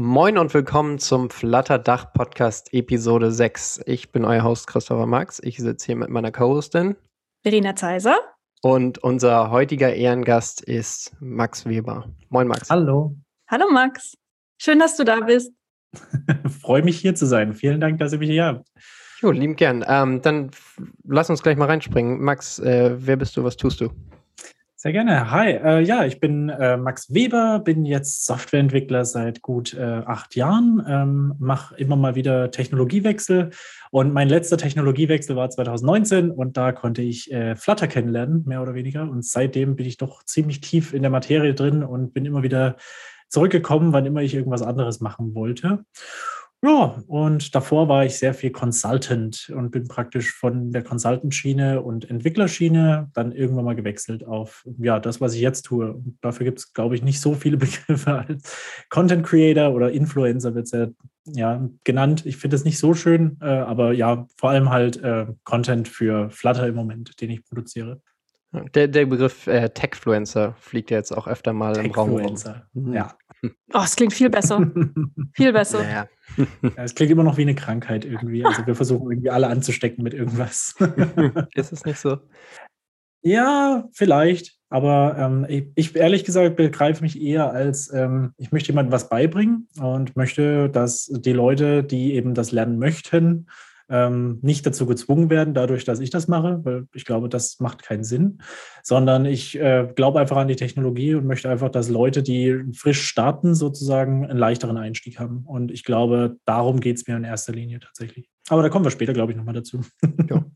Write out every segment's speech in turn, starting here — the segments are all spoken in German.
Moin und willkommen zum Flutterdach Podcast Episode 6. Ich bin euer Host Christopher Max. Ich sitze hier mit meiner Co-Hostin Verena Zeiser. Und unser heutiger Ehrengast ist Max Weber. Moin Max. Hallo. Hallo Max. Schön, dass du da bist. Freue mich hier zu sein. Vielen Dank, dass ihr mich hier habt. Jo, lieben gern. Ähm, dann lass uns gleich mal reinspringen. Max, äh, wer bist du? Was tust du? Sehr gerne. Hi, äh, ja, ich bin äh, Max Weber, bin jetzt Softwareentwickler seit gut äh, acht Jahren, ähm, mache immer mal wieder Technologiewechsel und mein letzter Technologiewechsel war 2019 und da konnte ich äh, Flutter kennenlernen, mehr oder weniger. Und seitdem bin ich doch ziemlich tief in der Materie drin und bin immer wieder zurückgekommen, wann immer ich irgendwas anderes machen wollte. Ja, und davor war ich sehr viel Consultant und bin praktisch von der Consultant-Schiene und Entwicklerschiene dann irgendwann mal gewechselt auf ja, das, was ich jetzt tue. Und dafür gibt es, glaube ich, nicht so viele Begriffe als Content Creator oder Influencer wird es ja, ja, genannt. Ich finde es nicht so schön, äh, aber ja, vor allem halt äh, Content für Flutter im Moment, den ich produziere. Der, der Begriff äh, Techfluencer fliegt ja jetzt auch öfter mal im Raum. Techfluencer, mhm. ja. Oh, es klingt viel besser. viel besser. Ja. Es klingt immer noch wie eine Krankheit irgendwie. Also wir versuchen irgendwie alle anzustecken mit irgendwas. Ist es nicht so? Ja, vielleicht. Aber ähm, ich, ich, ehrlich gesagt begreife mich eher als, ähm, ich möchte jemandem was beibringen und möchte, dass die Leute, die eben das lernen möchten, ähm, nicht dazu gezwungen werden, dadurch, dass ich das mache, weil ich glaube, das macht keinen Sinn, sondern ich äh, glaube einfach an die Technologie und möchte einfach, dass Leute, die frisch starten, sozusagen einen leichteren Einstieg haben. Und ich glaube, darum geht es mir in erster Linie tatsächlich. Aber da kommen wir später, glaube ich, nochmal dazu. Ja.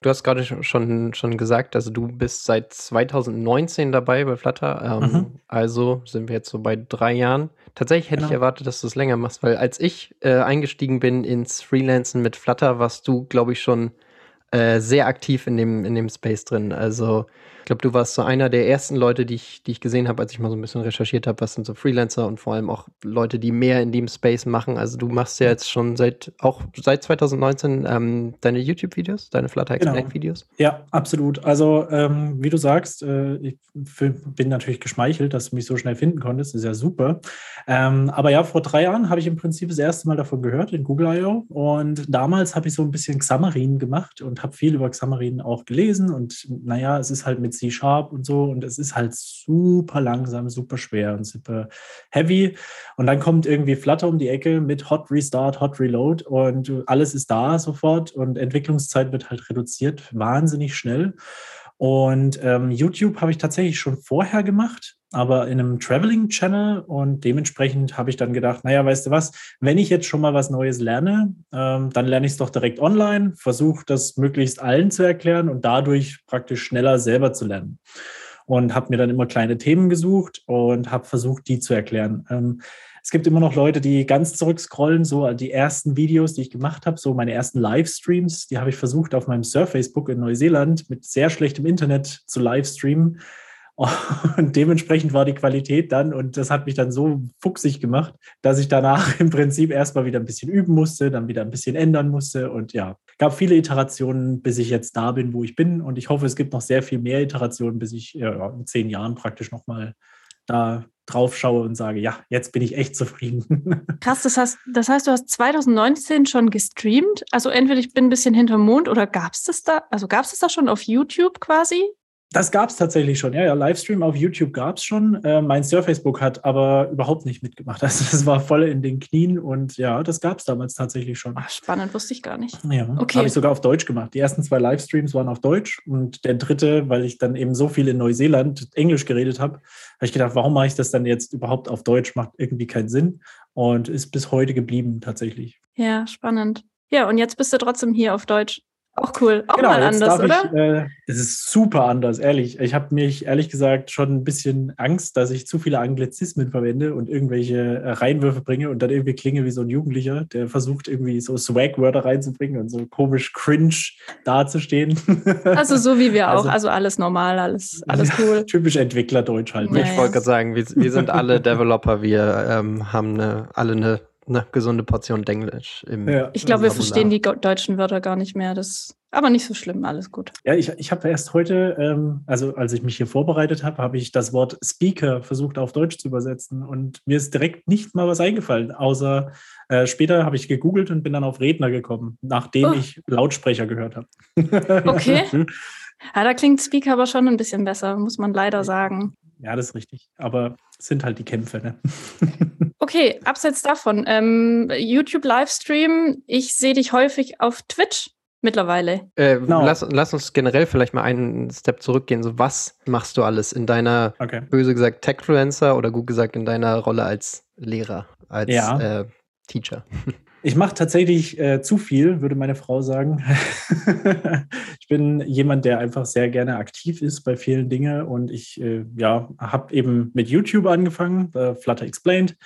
Du hast gerade schon, schon gesagt, also du bist seit 2019 dabei bei Flutter. Ähm, mhm. Also sind wir jetzt so bei drei Jahren. Tatsächlich hätte genau. ich erwartet, dass du es länger machst, weil als ich äh, eingestiegen bin ins Freelancen mit Flutter, warst du, glaube ich, schon äh, sehr aktiv in dem, in dem Space drin. Also glaube, du warst so einer der ersten Leute, die ich, die ich gesehen habe, als ich mal so ein bisschen recherchiert habe, was sind so Freelancer und vor allem auch Leute, die mehr in dem Space machen. Also du machst ja jetzt schon seit auch seit 2019 ähm, deine YouTube-Videos, deine Flutter Explain-Videos. Genau. Ja, absolut. Also ähm, wie du sagst, äh, ich bin natürlich geschmeichelt, dass du mich so schnell finden konntest. Ist ja super. Ähm, aber ja, vor drei Jahren habe ich im Prinzip das erste Mal davon gehört in Google I.O. Und damals habe ich so ein bisschen Xamarin gemacht und habe viel über Xamarin auch gelesen. Und naja, es ist halt mit C-Sharp und so. Und es ist halt super langsam, super schwer und super heavy. Und dann kommt irgendwie Flutter um die Ecke mit Hot Restart, Hot Reload und alles ist da sofort und Entwicklungszeit wird halt reduziert, wahnsinnig schnell. Und ähm, YouTube habe ich tatsächlich schon vorher gemacht, aber in einem Traveling-Channel und dementsprechend habe ich dann gedacht, naja, weißt du was, wenn ich jetzt schon mal was Neues lerne, ähm, dann lerne ich es doch direkt online, versuche das möglichst allen zu erklären und dadurch praktisch schneller selber zu lernen. Und habe mir dann immer kleine Themen gesucht und habe versucht, die zu erklären. Ähm, es gibt immer noch Leute, die ganz zurückscrollen, so die ersten Videos, die ich gemacht habe, so meine ersten Livestreams, die habe ich versucht auf meinem Surface-Book in Neuseeland mit sehr schlechtem Internet zu livestreamen. Und dementsprechend war die Qualität dann, und das hat mich dann so fuchsig gemacht, dass ich danach im Prinzip erstmal wieder ein bisschen üben musste, dann wieder ein bisschen ändern musste. Und ja, gab viele Iterationen, bis ich jetzt da bin, wo ich bin. Und ich hoffe, es gibt noch sehr viel mehr Iterationen, bis ich ja, in zehn Jahren praktisch nochmal da drauf schaue und sage, ja, jetzt bin ich echt zufrieden. Krass, das heißt, das heißt, du hast 2019 schon gestreamt. Also entweder ich bin ein bisschen hinterm Mond oder gab es das da, also gab es das da schon auf YouTube quasi? Das gab es tatsächlich schon. Ja, ja, Livestream auf YouTube gab es schon. Äh, mein Surface-Book hat aber überhaupt nicht mitgemacht. Also das war voll in den Knien und ja, das gab es damals tatsächlich schon. Ach, spannend, wusste ich gar nicht. Ja, okay. habe ich sogar auf Deutsch gemacht. Die ersten zwei Livestreams waren auf Deutsch und der dritte, weil ich dann eben so viel in Neuseeland Englisch geredet habe, habe ich gedacht, warum mache ich das dann jetzt überhaupt auf Deutsch? Macht irgendwie keinen Sinn und ist bis heute geblieben tatsächlich. Ja, spannend. Ja, und jetzt bist du trotzdem hier auf Deutsch. Auch cool. Auch genau, mal anders, oder? Ich, äh, es ist super anders, ehrlich. Ich habe mich ehrlich gesagt schon ein bisschen Angst, dass ich zu viele Anglizismen verwende und irgendwelche äh, Reinwürfe bringe und dann irgendwie klinge wie so ein Jugendlicher, der versucht irgendwie so Swag-Wörter reinzubringen und so komisch cringe dazustehen. Also so wie wir also, auch. Also alles normal, alles, alles cool. Typisch Entwickler-Deutsch halt. Ja, ich wollte gerade sagen, wir, wir, sind alle Developer, wir ähm, haben eine, alle eine eine gesunde Portion Denglisch. Im ja, ich glaube, wir verstehen die deutschen Wörter gar nicht mehr. Das aber nicht so schlimm, alles gut. Ja, ich, ich habe erst heute, ähm, also als ich mich hier vorbereitet habe, habe ich das Wort Speaker versucht auf Deutsch zu übersetzen und mir ist direkt nicht mal was eingefallen, außer äh, später habe ich gegoogelt und bin dann auf Redner gekommen, nachdem oh. ich Lautsprecher gehört habe. Okay. ja, da klingt Speaker aber schon ein bisschen besser, muss man leider sagen. Ja, das ist richtig. Aber es sind halt die Kämpfe. Ne? okay, abseits davon, ähm, YouTube-Livestream, ich sehe dich häufig auf Twitch mittlerweile. Äh, no. lass, lass, uns generell vielleicht mal einen Step zurückgehen. So, was machst du alles in deiner, okay. böse gesagt, Techfluencer oder gut gesagt in deiner Rolle als Lehrer, als ja. äh, Teacher? Ich mache tatsächlich äh, zu viel, würde meine Frau sagen. ich bin jemand, der einfach sehr gerne aktiv ist bei vielen Dingen und ich äh, ja, habe eben mit YouTube angefangen, äh, Flutter Explained.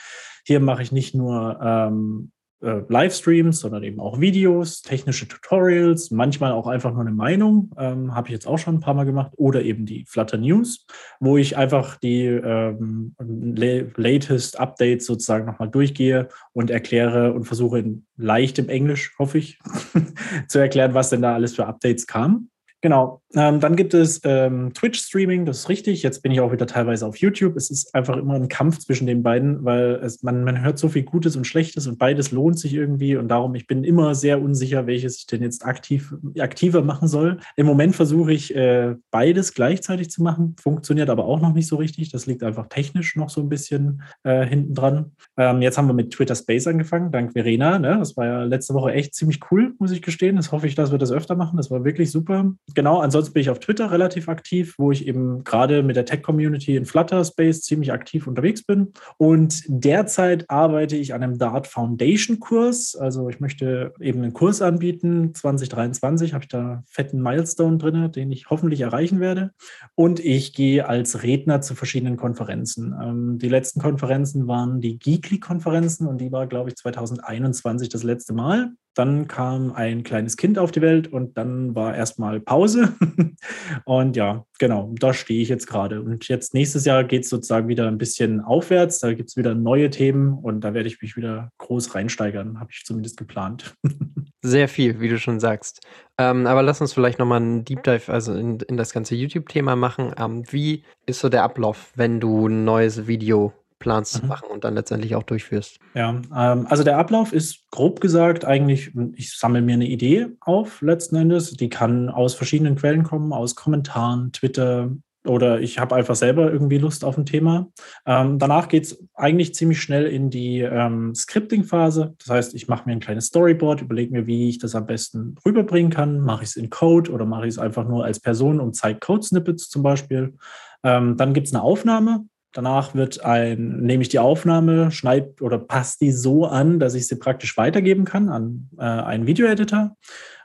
Hier mache ich nicht nur ähm, äh, Livestreams, sondern eben auch Videos, technische Tutorials, manchmal auch einfach nur eine Meinung, ähm, habe ich jetzt auch schon ein paar Mal gemacht, oder eben die Flutter News, wo ich einfach die ähm, latest Updates sozusagen nochmal durchgehe und erkläre und versuche in leichtem Englisch, hoffe ich, zu erklären, was denn da alles für Updates kam. Genau. Ähm, dann gibt es ähm, Twitch-Streaming, das ist richtig. Jetzt bin ich auch wieder teilweise auf YouTube. Es ist einfach immer ein Kampf zwischen den beiden, weil es, man, man hört so viel Gutes und Schlechtes und beides lohnt sich irgendwie. Und darum, ich bin immer sehr unsicher, welches ich denn jetzt aktiv, aktiver machen soll. Im Moment versuche ich äh, beides gleichzeitig zu machen, funktioniert aber auch noch nicht so richtig. Das liegt einfach technisch noch so ein bisschen äh, hinten dran. Ähm, jetzt haben wir mit Twitter Space angefangen, dank Verena. Ne? Das war ja letzte Woche echt ziemlich cool, muss ich gestehen. Das hoffe ich, dass wir das öfter machen. Das war wirklich super genau, ansonsten bin ich auf Twitter relativ aktiv, wo ich eben gerade mit der Tech-Community in Flutter Space ziemlich aktiv unterwegs bin. Und derzeit arbeite ich an einem Dart Foundation Kurs. Also ich möchte eben einen Kurs anbieten. 2023 habe ich da fetten Milestone drin, den ich hoffentlich erreichen werde. Und ich gehe als Redner zu verschiedenen Konferenzen. Ähm, die letzten Konferenzen waren die Geekly-Konferenzen und die war, glaube ich, 2021 das letzte Mal. Dann kam ein kleines Kind auf die Welt und dann war erstmal Pause. und ja, genau, da stehe ich jetzt gerade. Und jetzt nächstes Jahr geht es sozusagen wieder ein bisschen aufwärts. Da gibt es wieder neue Themen und da werde ich mich wieder groß reinsteigern, habe ich zumindest geplant. Sehr viel, wie du schon sagst. Ähm, aber lass uns vielleicht nochmal einen Deep Dive also in, in das ganze YouTube-Thema machen. Ähm, wie ist so der Ablauf, wenn du ein neues Video planst mhm. zu machen und dann letztendlich auch durchführst. Ja, ähm, also der Ablauf ist grob gesagt eigentlich, ich sammle mir eine Idee auf letzten Endes. Die kann aus verschiedenen Quellen kommen, aus Kommentaren, Twitter, oder ich habe einfach selber irgendwie Lust auf ein Thema. Ähm, danach geht es eigentlich ziemlich schnell in die ähm, Scripting-Phase. Das heißt, ich mache mir ein kleines Storyboard, überlege mir, wie ich das am besten rüberbringen kann. Mache ich es in Code oder mache ich es einfach nur als Person und zeige Code-Snippets zum Beispiel. Ähm, dann gibt es eine Aufnahme. Danach wird ein, nehme ich die Aufnahme, schneide oder passe die so an, dass ich sie praktisch weitergeben kann an äh, einen Videoeditor.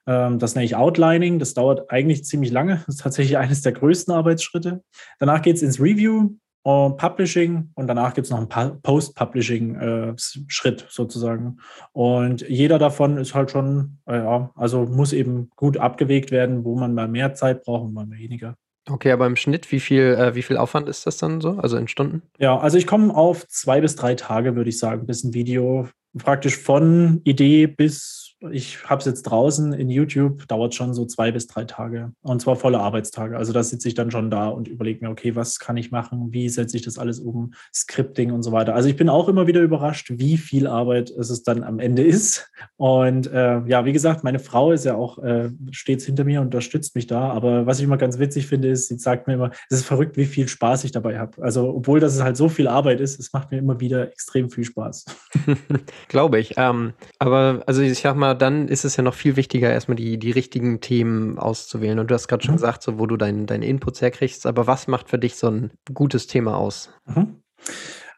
Ähm, das nenne ich Outlining. Das dauert eigentlich ziemlich lange. Das ist tatsächlich eines der größten Arbeitsschritte. Danach geht es ins Review, uh, Publishing und danach gibt es noch einen Post-Publishing-Schritt äh, sozusagen. Und jeder davon ist halt schon, äh, also muss eben gut abgewegt werden, wo man mal mehr Zeit braucht und mal weniger. Okay, aber im Schnitt, wie viel, äh, wie viel Aufwand ist das dann so? Also in Stunden? Ja, also ich komme auf zwei bis drei Tage, würde ich sagen, bis ein Video praktisch von Idee bis ich habe es jetzt draußen in YouTube, dauert schon so zwei bis drei Tage und zwar volle Arbeitstage. Also da sitze ich dann schon da und überlege mir, okay, was kann ich machen? Wie setze ich das alles um? Scripting und so weiter. Also ich bin auch immer wieder überrascht, wie viel Arbeit es dann am Ende ist. Und äh, ja, wie gesagt, meine Frau ist ja auch äh, stets hinter mir und unterstützt mich da. Aber was ich immer ganz witzig finde, ist, sie sagt mir immer, es ist verrückt, wie viel Spaß ich dabei habe. Also obwohl das halt so viel Arbeit ist, es macht mir immer wieder extrem viel Spaß. Glaube ich. Ähm, aber also ich sag mal, mal, dann ist es ja noch viel wichtiger, erstmal die, die richtigen Themen auszuwählen. Und du hast gerade schon mhm. gesagt, so, wo du deinen dein Inputs herkriegst. Aber was macht für dich so ein gutes Thema aus? Mhm.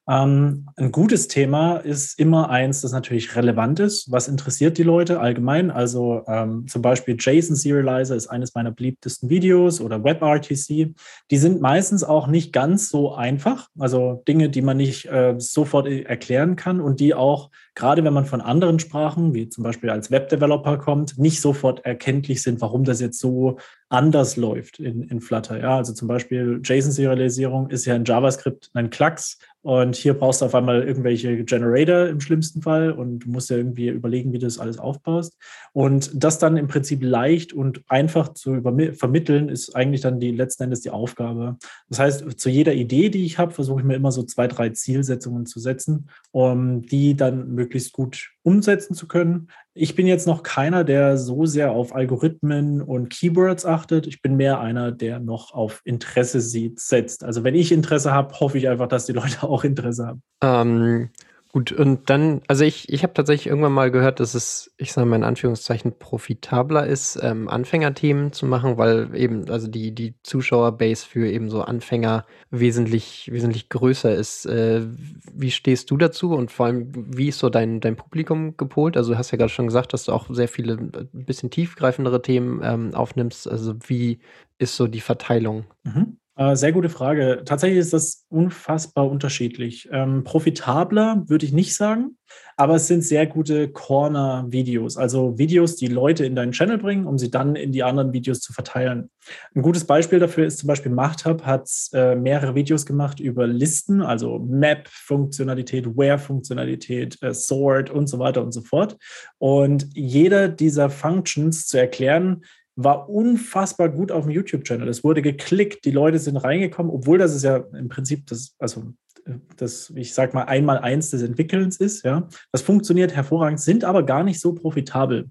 Ähm, ein gutes Thema ist immer eins, das natürlich relevant ist. Was interessiert die Leute allgemein? Also ähm, zum Beispiel JSON Serializer ist eines meiner beliebtesten Videos oder WebRTC. Die sind meistens auch nicht ganz so einfach. Also Dinge, die man nicht äh, sofort erklären kann und die auch, gerade wenn man von anderen Sprachen, wie zum Beispiel als Webdeveloper kommt, nicht sofort erkenntlich sind, warum das jetzt so anders läuft in, in Flutter. Ja, also zum Beispiel JSON-Serialisierung ist ja in JavaScript ein Klacks und hier brauchst du auf einmal irgendwelche Generator im schlimmsten Fall und du musst ja irgendwie überlegen, wie du das alles aufbaust. Und das dann im Prinzip leicht und einfach zu vermitteln, ist eigentlich dann die letzten Endes die Aufgabe. Das heißt, zu jeder Idee, die ich habe, versuche ich mir immer so zwei, drei Zielsetzungen zu setzen, um die dann möglichst gut umsetzen zu können. Ich bin jetzt noch keiner, der so sehr auf Algorithmen und Keywords achtet. Ich bin mehr einer, der noch auf Interesse sieht, setzt. Also wenn ich Interesse habe, hoffe ich einfach, dass die Leute auch Interesse haben. Ähm, Gut, und dann, also ich, ich habe tatsächlich irgendwann mal gehört, dass es, ich sage mal in Anführungszeichen, profitabler ist, ähm, Anfängerthemen zu machen, weil eben, also die, die Zuschauerbase für eben so Anfänger wesentlich, wesentlich größer ist. Äh, wie stehst du dazu und vor allem, wie ist so dein, dein Publikum gepolt? Also du hast ja gerade schon gesagt, dass du auch sehr viele, ein bisschen tiefgreifendere Themen ähm, aufnimmst. Also wie ist so die Verteilung? Mhm. Äh, sehr gute Frage. Tatsächlich ist das unfassbar unterschiedlich. Ähm, profitabler würde ich nicht sagen, aber es sind sehr gute Corner-Videos, also Videos, die Leute in deinen Channel bringen, um sie dann in die anderen Videos zu verteilen. Ein gutes Beispiel dafür ist zum Beispiel MachtHub hat äh, mehrere Videos gemacht über Listen, also Map-Funktionalität, Where-Funktionalität, äh, Sort und so weiter und so fort. Und jeder dieser Functions zu erklären, war unfassbar gut auf dem YouTube-Channel. Es wurde geklickt, die Leute sind reingekommen, obwohl das ist ja im Prinzip das, also das, ich sag mal, einmal eins des Entwickelns ist, ja. Das funktioniert hervorragend, sind aber gar nicht so profitabel.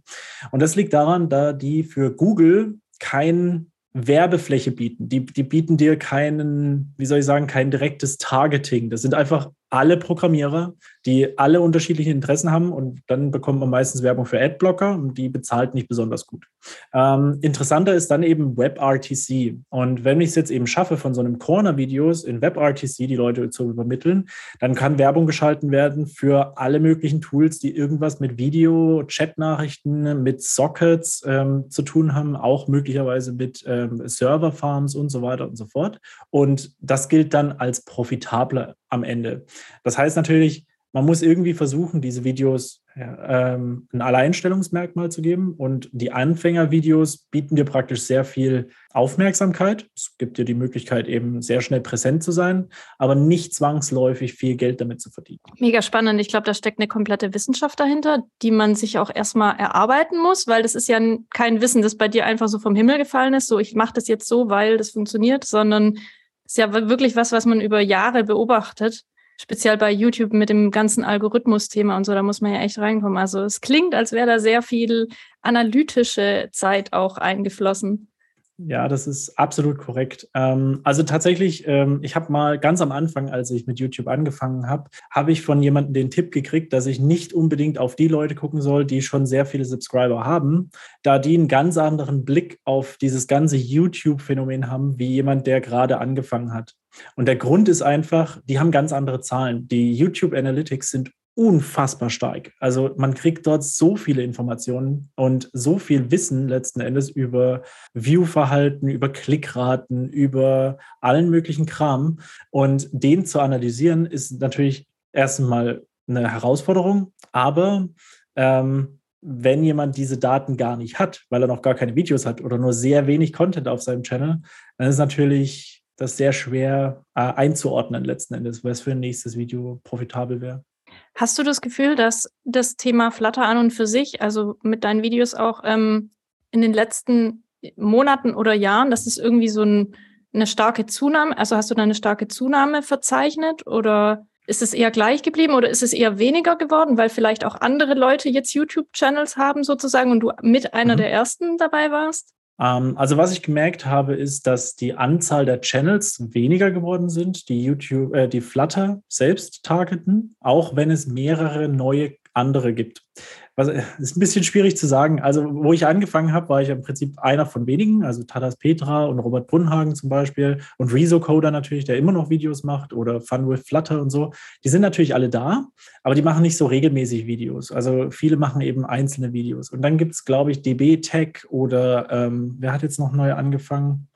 Und das liegt daran, da die für Google kein Werbefläche bieten. Die, die bieten dir keinen, wie soll ich sagen, kein direktes Targeting. Das sind einfach alle Programmierer, die alle unterschiedliche Interessen haben und dann bekommt man meistens Werbung für Adblocker und die bezahlt nicht besonders gut. Ähm, interessanter ist dann eben WebRTC und wenn ich es jetzt eben schaffe, von so einem Corner-Videos in WebRTC die Leute zu übermitteln, dann kann Werbung geschalten werden für alle möglichen Tools, die irgendwas mit Video, Chat-Nachrichten, mit Sockets ähm, zu tun haben, auch möglicherweise mit ähm, Server-Farms und so weiter und so fort. Und das gilt dann als profitabler am Ende. Das heißt natürlich, man muss irgendwie versuchen, diese Videos ähm, ein Alleinstellungsmerkmal zu geben. Und die Anfängervideos bieten dir praktisch sehr viel Aufmerksamkeit. Es gibt dir die Möglichkeit, eben sehr schnell präsent zu sein, aber nicht zwangsläufig viel Geld damit zu verdienen. Mega spannend. Ich glaube, da steckt eine komplette Wissenschaft dahinter, die man sich auch erstmal erarbeiten muss, weil das ist ja kein Wissen, das bei dir einfach so vom Himmel gefallen ist. So, ich mache das jetzt so, weil das funktioniert, sondern ist ja wirklich was, was man über Jahre beobachtet. Speziell bei YouTube mit dem ganzen Algorithmus-Thema und so, da muss man ja echt reinkommen. Also es klingt, als wäre da sehr viel analytische Zeit auch eingeflossen. Ja, das ist absolut korrekt. Ähm, also tatsächlich, ähm, ich habe mal ganz am Anfang, als ich mit YouTube angefangen habe, habe ich von jemandem den Tipp gekriegt, dass ich nicht unbedingt auf die Leute gucken soll, die schon sehr viele Subscriber haben, da die einen ganz anderen Blick auf dieses ganze YouTube-Phänomen haben, wie jemand, der gerade angefangen hat. Und der Grund ist einfach, die haben ganz andere Zahlen. Die YouTube Analytics sind unfassbar stark. Also man kriegt dort so viele Informationen und so viel Wissen letzten Endes über Viewverhalten, über Klickraten, über allen möglichen Kram. Und den zu analysieren ist natürlich erstmal eine Herausforderung, aber ähm, wenn jemand diese Daten gar nicht hat, weil er noch gar keine Videos hat oder nur sehr wenig Content auf seinem Channel, dann ist natürlich das sehr schwer äh, einzuordnen letzten Endes, was für ein nächstes Video profitabel wäre. Hast du das Gefühl, dass das Thema Flutter an und für sich, also mit deinen Videos auch ähm, in den letzten Monaten oder Jahren, dass es irgendwie so ein, eine starke Zunahme, also hast du da eine starke Zunahme verzeichnet oder ist es eher gleich geblieben oder ist es eher weniger geworden, weil vielleicht auch andere Leute jetzt YouTube-Channels haben sozusagen und du mit einer mhm. der ersten dabei warst? Ähm, also was ich gemerkt habe, ist, dass die Anzahl der Channels weniger geworden sind, die YouTube, äh, die Flutter selbst targeten, auch wenn es mehrere neue andere gibt was ist ein bisschen schwierig zu sagen. Also, wo ich angefangen habe, war ich im Prinzip einer von wenigen, also Tadas Petra und Robert Brunhagen zum Beispiel und Rezo Coder natürlich, der immer noch Videos macht oder Fun with Flutter und so. Die sind natürlich alle da, aber die machen nicht so regelmäßig Videos. Also viele machen eben einzelne Videos. Und dann gibt es, glaube ich, DB Tech oder ähm, wer hat jetzt noch neu angefangen?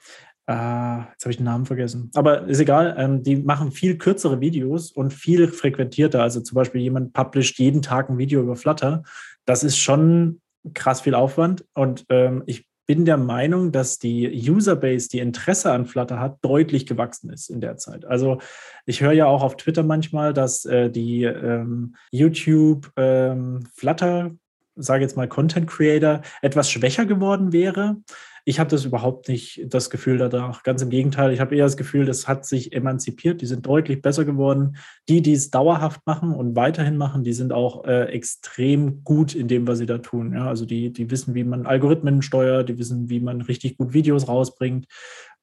Uh, jetzt habe ich den Namen vergessen. Aber ist egal, ähm, die machen viel kürzere Videos und viel frequentierter. Also zum Beispiel jemand publisht jeden Tag ein Video über Flutter das ist schon krass viel Aufwand. Und ähm, ich bin der Meinung, dass die Userbase, die Interesse an Flutter hat, deutlich gewachsen ist in der Zeit. Also ich höre ja auch auf Twitter manchmal, dass äh, die ähm, YouTube ähm, Flutter, sage jetzt mal Content Creator, etwas schwächer geworden wäre. Ich habe das überhaupt nicht das Gefühl danach. Ganz im Gegenteil, ich habe eher das Gefühl, das hat sich emanzipiert. Die sind deutlich besser geworden. Die, die es dauerhaft machen und weiterhin machen, die sind auch äh, extrem gut in dem, was sie da tun. Ja, also die, die wissen, wie man Algorithmen steuert, die wissen, wie man richtig gut Videos rausbringt.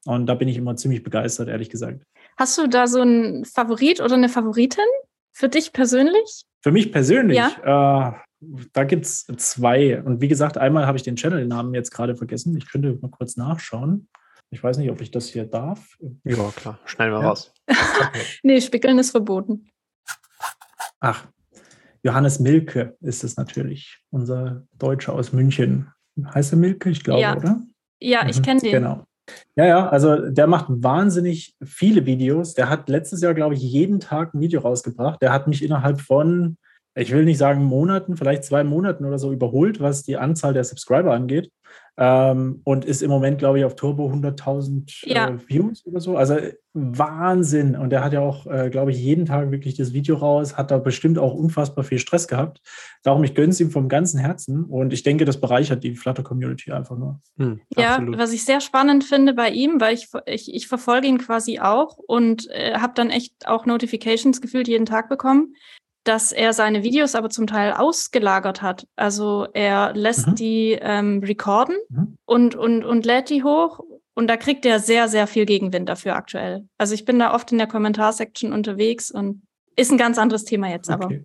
Und da bin ich immer ziemlich begeistert, ehrlich gesagt. Hast du da so einen Favorit oder eine Favoritin für dich persönlich? Für mich persönlich? Ja. Äh, da gibt es zwei. Und wie gesagt, einmal habe ich den Channel-Namen jetzt gerade vergessen. Ich könnte mal kurz nachschauen. Ich weiß nicht, ob ich das hier darf. Ja, klar. Schneiden wir ja. raus. Okay. nee, Spickeln ist verboten. Ach, Johannes Milke ist es natürlich. Unser Deutscher aus München. Heißt er Milke? Ich glaube, ja. oder? Ja, ich mhm, kenne den. Genau. Ja, ja, also der macht wahnsinnig viele Videos. Der hat letztes Jahr, glaube ich, jeden Tag ein Video rausgebracht. Der hat mich innerhalb von ich will nicht sagen Monaten, vielleicht zwei Monaten oder so überholt, was die Anzahl der Subscriber angeht. Ähm, und ist im Moment, glaube ich, auf Turbo 100.000 äh, ja. Views oder so. Also Wahnsinn. Und der hat ja auch, äh, glaube ich, jeden Tag wirklich das Video raus, hat da bestimmt auch unfassbar viel Stress gehabt. Darum, ich gönne es ihm vom ganzen Herzen. Und ich denke, das bereichert die Flutter-Community einfach nur. Hm, ja, absolut. was ich sehr spannend finde bei ihm, weil ich, ich, ich verfolge ihn quasi auch und äh, habe dann echt auch Notifications gefühlt jeden Tag bekommen dass er seine Videos aber zum Teil ausgelagert hat. Also er lässt mhm. die ähm, recorden mhm. und, und, und lädt die hoch. Und da kriegt er sehr, sehr viel Gegenwind dafür aktuell. Also ich bin da oft in der Kommentarsektion unterwegs und ist ein ganz anderes Thema jetzt okay. aber.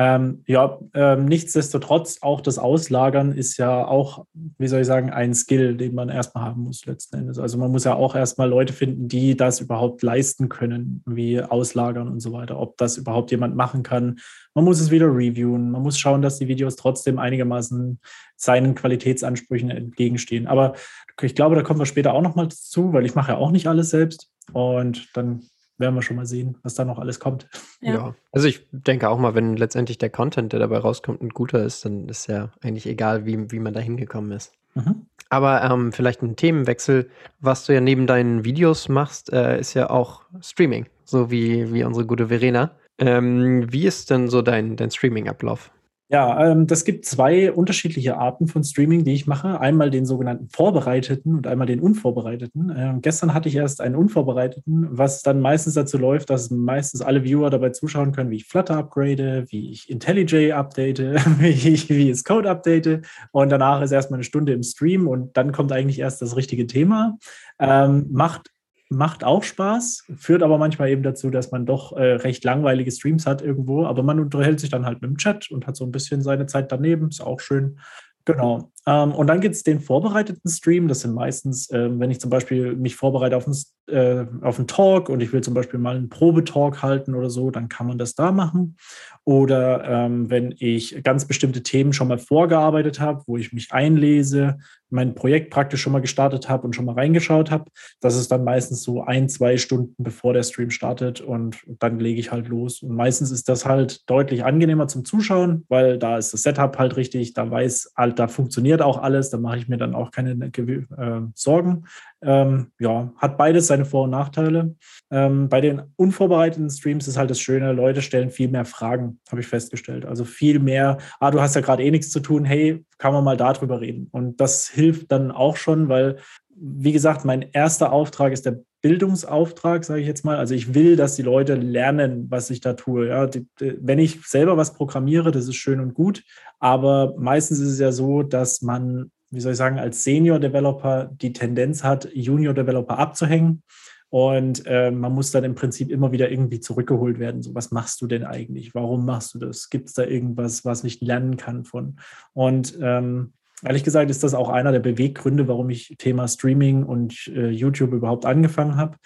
Ähm, ja, ähm, nichtsdestotrotz, auch das Auslagern ist ja auch, wie soll ich sagen, ein Skill, den man erstmal haben muss letzten Endes. Also man muss ja auch erstmal Leute finden, die das überhaupt leisten können, wie auslagern und so weiter, ob das überhaupt jemand machen kann. Man muss es wieder reviewen, man muss schauen, dass die Videos trotzdem einigermaßen seinen Qualitätsansprüchen entgegenstehen. Aber ich glaube, da kommen wir später auch nochmal zu, weil ich mache ja auch nicht alles selbst. Und dann werden wir schon mal sehen, was da noch alles kommt. Ja. ja. also ich denke auch mal, wenn letztendlich der Content, der dabei rauskommt, ein guter ist, dann ist ja eigentlich egal, wie, wie man da hingekommen ist. Mhm. Aber ähm, vielleicht ein Themenwechsel, was du ja neben deinen Videos machst, äh, ist ja auch Streaming, so wie, wie unsere gute Verena. Ähm, wie ist denn so dein, dein Streaming-Ablauf? Ja, ähm, das gibt zwei unterschiedliche Arten von Streaming, die ich mache. Einmal den sogenannten vorbereiteten und einmal den unvorbereiteten. Ähm, gestern hatte ich erst einen unvorbereiteten, was dann meistens dazu läuft, dass meistens alle Viewer dabei zuschauen können, wie ich Flutter upgrade, wie ich IntelliJ update, wie ich, wie ich Code update. Und danach ist erstmal eine Stunde im Stream und dann kommt eigentlich erst das richtige Thema. Ähm, macht macht auch Spaß, führt aber manchmal eben dazu, dass man doch äh, recht langweilige Streams hat irgendwo, aber man unterhält sich dann halt mit dem Chat und hat so ein bisschen seine Zeit daneben, ist auch schön. Genau. Ähm, und dann gibt es den vorbereiteten Stream. Das sind meistens, äh, wenn ich zum Beispiel mich vorbereite auf einen, äh, auf einen Talk und ich will zum Beispiel mal einen Probetalk halten oder so, dann kann man das da machen. Oder ähm, wenn ich ganz bestimmte Themen schon mal vorgearbeitet habe, wo ich mich einlese, mein Projekt praktisch schon mal gestartet habe und schon mal reingeschaut habe, das ist dann meistens so ein, zwei Stunden bevor der Stream startet und dann lege ich halt los. Und meistens ist das halt deutlich angenehmer zum Zuschauen, weil da ist das Setup halt richtig, da weiß halt, da funktioniert auch alles, da mache ich mir dann auch keine äh, Sorgen. Ähm, ja, hat beides seine Vor- und Nachteile. Ähm, bei den unvorbereiteten Streams ist halt das Schöne, Leute stellen viel mehr Fragen, habe ich festgestellt. Also viel mehr, ah, du hast ja gerade eh nichts zu tun, hey, kann man mal darüber reden. Und das hilft dann auch schon, weil, wie gesagt, mein erster Auftrag ist der Bildungsauftrag, sage ich jetzt mal. Also ich will, dass die Leute lernen, was ich da tue. Ja, die, wenn ich selber was programmiere, das ist schön und gut. Aber meistens ist es ja so, dass man wie soll ich sagen, als Senior-Developer die Tendenz hat, Junior-Developer abzuhängen. Und äh, man muss dann im Prinzip immer wieder irgendwie zurückgeholt werden. So, was machst du denn eigentlich? Warum machst du das? Gibt es da irgendwas, was ich lernen kann von? Und ähm, ehrlich gesagt ist das auch einer der Beweggründe, warum ich Thema Streaming und äh, YouTube überhaupt angefangen habe.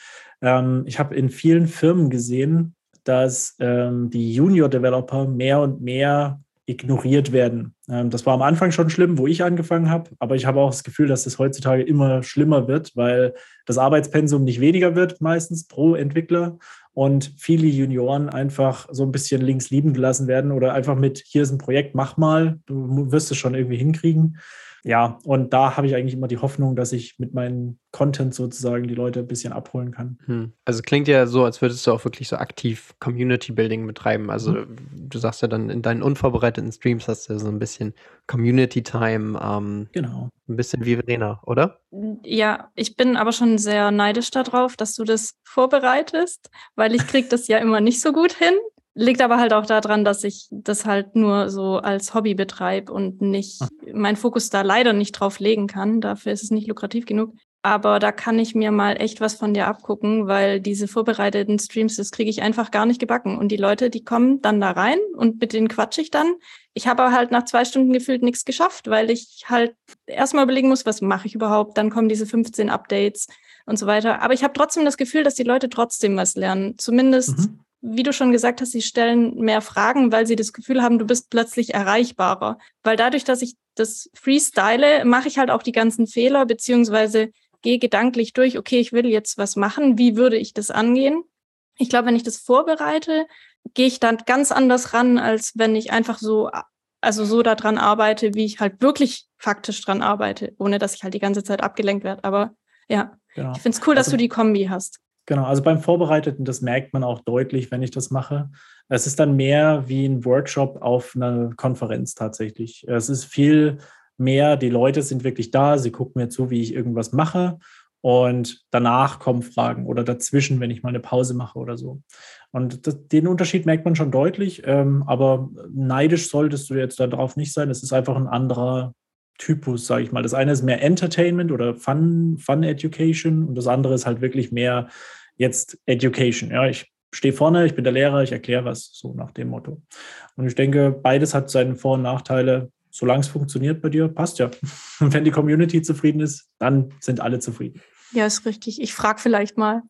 Ähm, ich habe in vielen Firmen gesehen, dass ähm, die Junior-Developer mehr und mehr ignoriert werden. Ähm, das war am Anfang schon schlimm, wo ich angefangen habe, aber ich habe auch das Gefühl, dass das heutzutage immer schlimmer wird, weil das Arbeitspensum nicht weniger wird, meistens pro Entwickler und viele Junioren einfach so ein bisschen links lieben gelassen werden oder einfach mit, hier ist ein Projekt, mach mal, du wirst es schon irgendwie hinkriegen. Ja, und da habe ich eigentlich immer die Hoffnung, dass ich mit meinem Content sozusagen die Leute ein bisschen abholen kann. Hm. Also klingt ja so, als würdest du auch wirklich so aktiv Community Building betreiben. Also mhm. du sagst ja dann in deinen unvorbereiteten Streams hast du so ein bisschen Community Time. Ähm, genau. Ein bisschen wie Verena, oder? Ja, ich bin aber schon sehr neidisch darauf, dass du das vorbereitest, weil ich kriege das ja immer nicht so gut hin. Liegt aber halt auch daran, dass ich das halt nur so als Hobby betreibe und nicht hm. meinen Fokus da leider nicht drauf legen kann. Dafür ist es nicht lukrativ genug. Aber da kann ich mir mal echt was von dir abgucken, weil diese vorbereiteten Streams, das kriege ich einfach gar nicht gebacken. Und die Leute, die kommen dann da rein und mit denen quatsche ich dann. Ich habe aber halt nach zwei Stunden gefühlt nichts geschafft, weil ich halt erstmal überlegen muss, was mache ich überhaupt. Dann kommen diese 15 Updates und so weiter. Aber ich habe trotzdem das Gefühl, dass die Leute trotzdem was lernen. Zumindest mhm wie du schon gesagt hast, sie stellen mehr Fragen, weil sie das Gefühl haben, du bist plötzlich erreichbarer. Weil dadurch, dass ich das freestyle, mache ich halt auch die ganzen Fehler, beziehungsweise gehe gedanklich durch, okay, ich will jetzt was machen, wie würde ich das angehen? Ich glaube, wenn ich das vorbereite, gehe ich dann ganz anders ran, als wenn ich einfach so, also so daran arbeite, wie ich halt wirklich faktisch dran arbeite, ohne dass ich halt die ganze Zeit abgelenkt werde. Aber ja, genau. ich finde es cool, dass also, du die Kombi hast. Genau, also beim Vorbereiteten, das merkt man auch deutlich, wenn ich das mache. Es ist dann mehr wie ein Workshop auf einer Konferenz tatsächlich. Es ist viel mehr, die Leute sind wirklich da, sie gucken mir zu, wie ich irgendwas mache und danach kommen Fragen oder dazwischen, wenn ich mal eine Pause mache oder so. Und das, den Unterschied merkt man schon deutlich, ähm, aber neidisch solltest du jetzt darauf nicht sein. Es ist einfach ein anderer Typus, sage ich mal. Das eine ist mehr Entertainment oder Fun, Fun Education und das andere ist halt wirklich mehr jetzt Education. Ja, ich stehe vorne, ich bin der Lehrer, ich erkläre was, so nach dem Motto. Und ich denke, beides hat seine Vor- und Nachteile. Solange es funktioniert bei dir, passt ja. Und wenn die Community zufrieden ist, dann sind alle zufrieden. Ja, ist richtig. Ich frage vielleicht mal.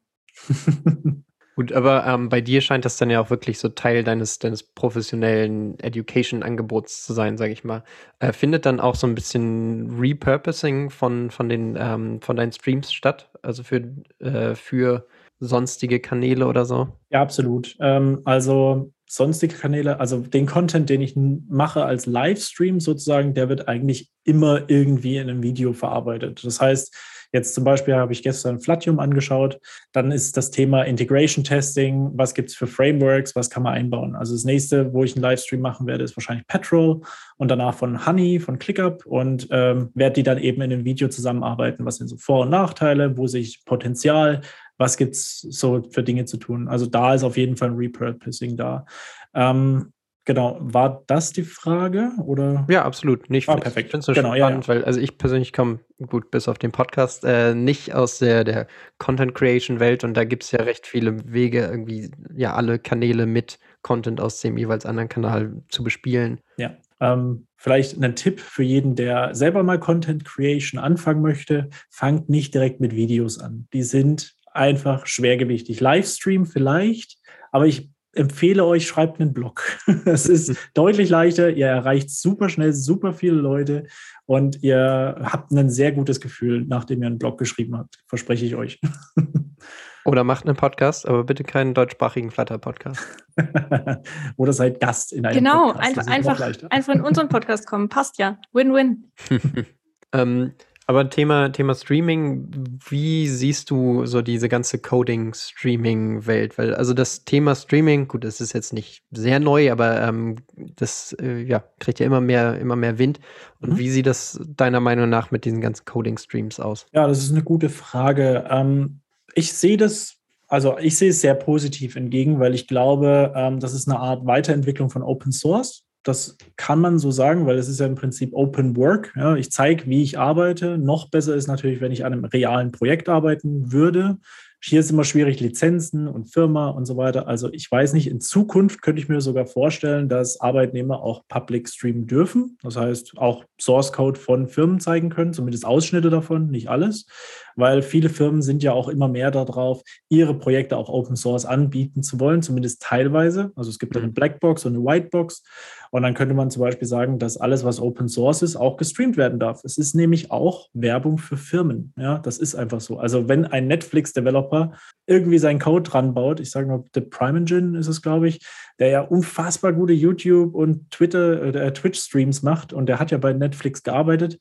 Gut, aber ähm, bei dir scheint das dann ja auch wirklich so Teil deines, deines professionellen Education-Angebots zu sein, sage ich mal. Äh, findet dann auch so ein bisschen Repurposing von, von, den, ähm, von deinen Streams statt? Also für, äh, für sonstige Kanäle oder so? Ja, absolut. Ähm, also sonstige Kanäle, also den Content, den ich mache als Livestream sozusagen, der wird eigentlich immer irgendwie in einem Video verarbeitet. Das heißt, Jetzt zum Beispiel habe ich gestern Flatium angeschaut. Dann ist das Thema Integration Testing. Was gibt es für Frameworks? Was kann man einbauen? Also das nächste, wo ich einen Livestream machen werde, ist wahrscheinlich Petrol und danach von Honey, von ClickUp und ähm, werde die dann eben in einem Video zusammenarbeiten. Was sind so Vor- und Nachteile? Wo sehe ich Potenzial? Was gibt es so für Dinge zu tun? Also da ist auf jeden Fall ein Repurposing da. Ähm, Genau, war das die Frage oder? Ja, absolut. Nicht ah, perfekt. Ich finde es genau, spannend, ja, ja. weil also ich persönlich komme gut bis auf den Podcast äh, nicht aus der, der Content Creation Welt und da gibt es ja recht viele Wege, irgendwie ja alle Kanäle mit Content aus dem jeweils anderen Kanal zu bespielen. Ja. Ähm, vielleicht ein Tipp für jeden, der selber mal Content Creation anfangen möchte: Fangt nicht direkt mit Videos an. Die sind einfach schwergewichtig. Livestream vielleicht, aber ich empfehle euch, schreibt einen Blog. Es ist deutlich leichter, ihr erreicht super schnell super viele Leute und ihr habt ein sehr gutes Gefühl, nachdem ihr einen Blog geschrieben habt, verspreche ich euch. Oder macht einen Podcast, aber bitte keinen deutschsprachigen Flutter-Podcast. Oder seid Gast in einem genau, Podcast. Genau, einfach, einfach in unseren Podcast kommen. Passt ja. Win-win. ähm, aber Thema, Thema Streaming, wie siehst du so diese ganze Coding-Streaming-Welt? Weil, also das Thema Streaming, gut, das ist jetzt nicht sehr neu, aber ähm, das äh, ja, kriegt ja immer mehr, immer mehr Wind. Und mhm. wie sieht das deiner Meinung nach mit diesen ganzen Coding-Streams aus? Ja, das ist eine gute Frage. Ähm, ich sehe das also ich sehe es sehr positiv entgegen, weil ich glaube, ähm, das ist eine Art Weiterentwicklung von Open Source. Das kann man so sagen, weil es ist ja im Prinzip Open Work. Ja, ich zeige, wie ich arbeite. Noch besser ist natürlich, wenn ich an einem realen Projekt arbeiten würde. Hier ist immer schwierig, Lizenzen und Firma und so weiter. Also ich weiß nicht, in Zukunft könnte ich mir sogar vorstellen, dass Arbeitnehmer auch Public streamen dürfen. Das heißt, auch Source Code von Firmen zeigen können, zumindest Ausschnitte davon, nicht alles weil viele Firmen sind ja auch immer mehr darauf, ihre Projekte auch Open Source anbieten zu wollen, zumindest teilweise. Also es gibt eine mhm. Blackbox und eine Whitebox. Und dann könnte man zum Beispiel sagen, dass alles, was Open Source ist, auch gestreamt werden darf. Es ist nämlich auch Werbung für Firmen. Ja, das ist einfach so. Also wenn ein Netflix-Developer irgendwie seinen Code dran baut, ich sage mal, The Prime Engine ist es, glaube ich, der ja unfassbar gute YouTube und Twitter, äh, Twitch-Streams macht und der hat ja bei Netflix gearbeitet,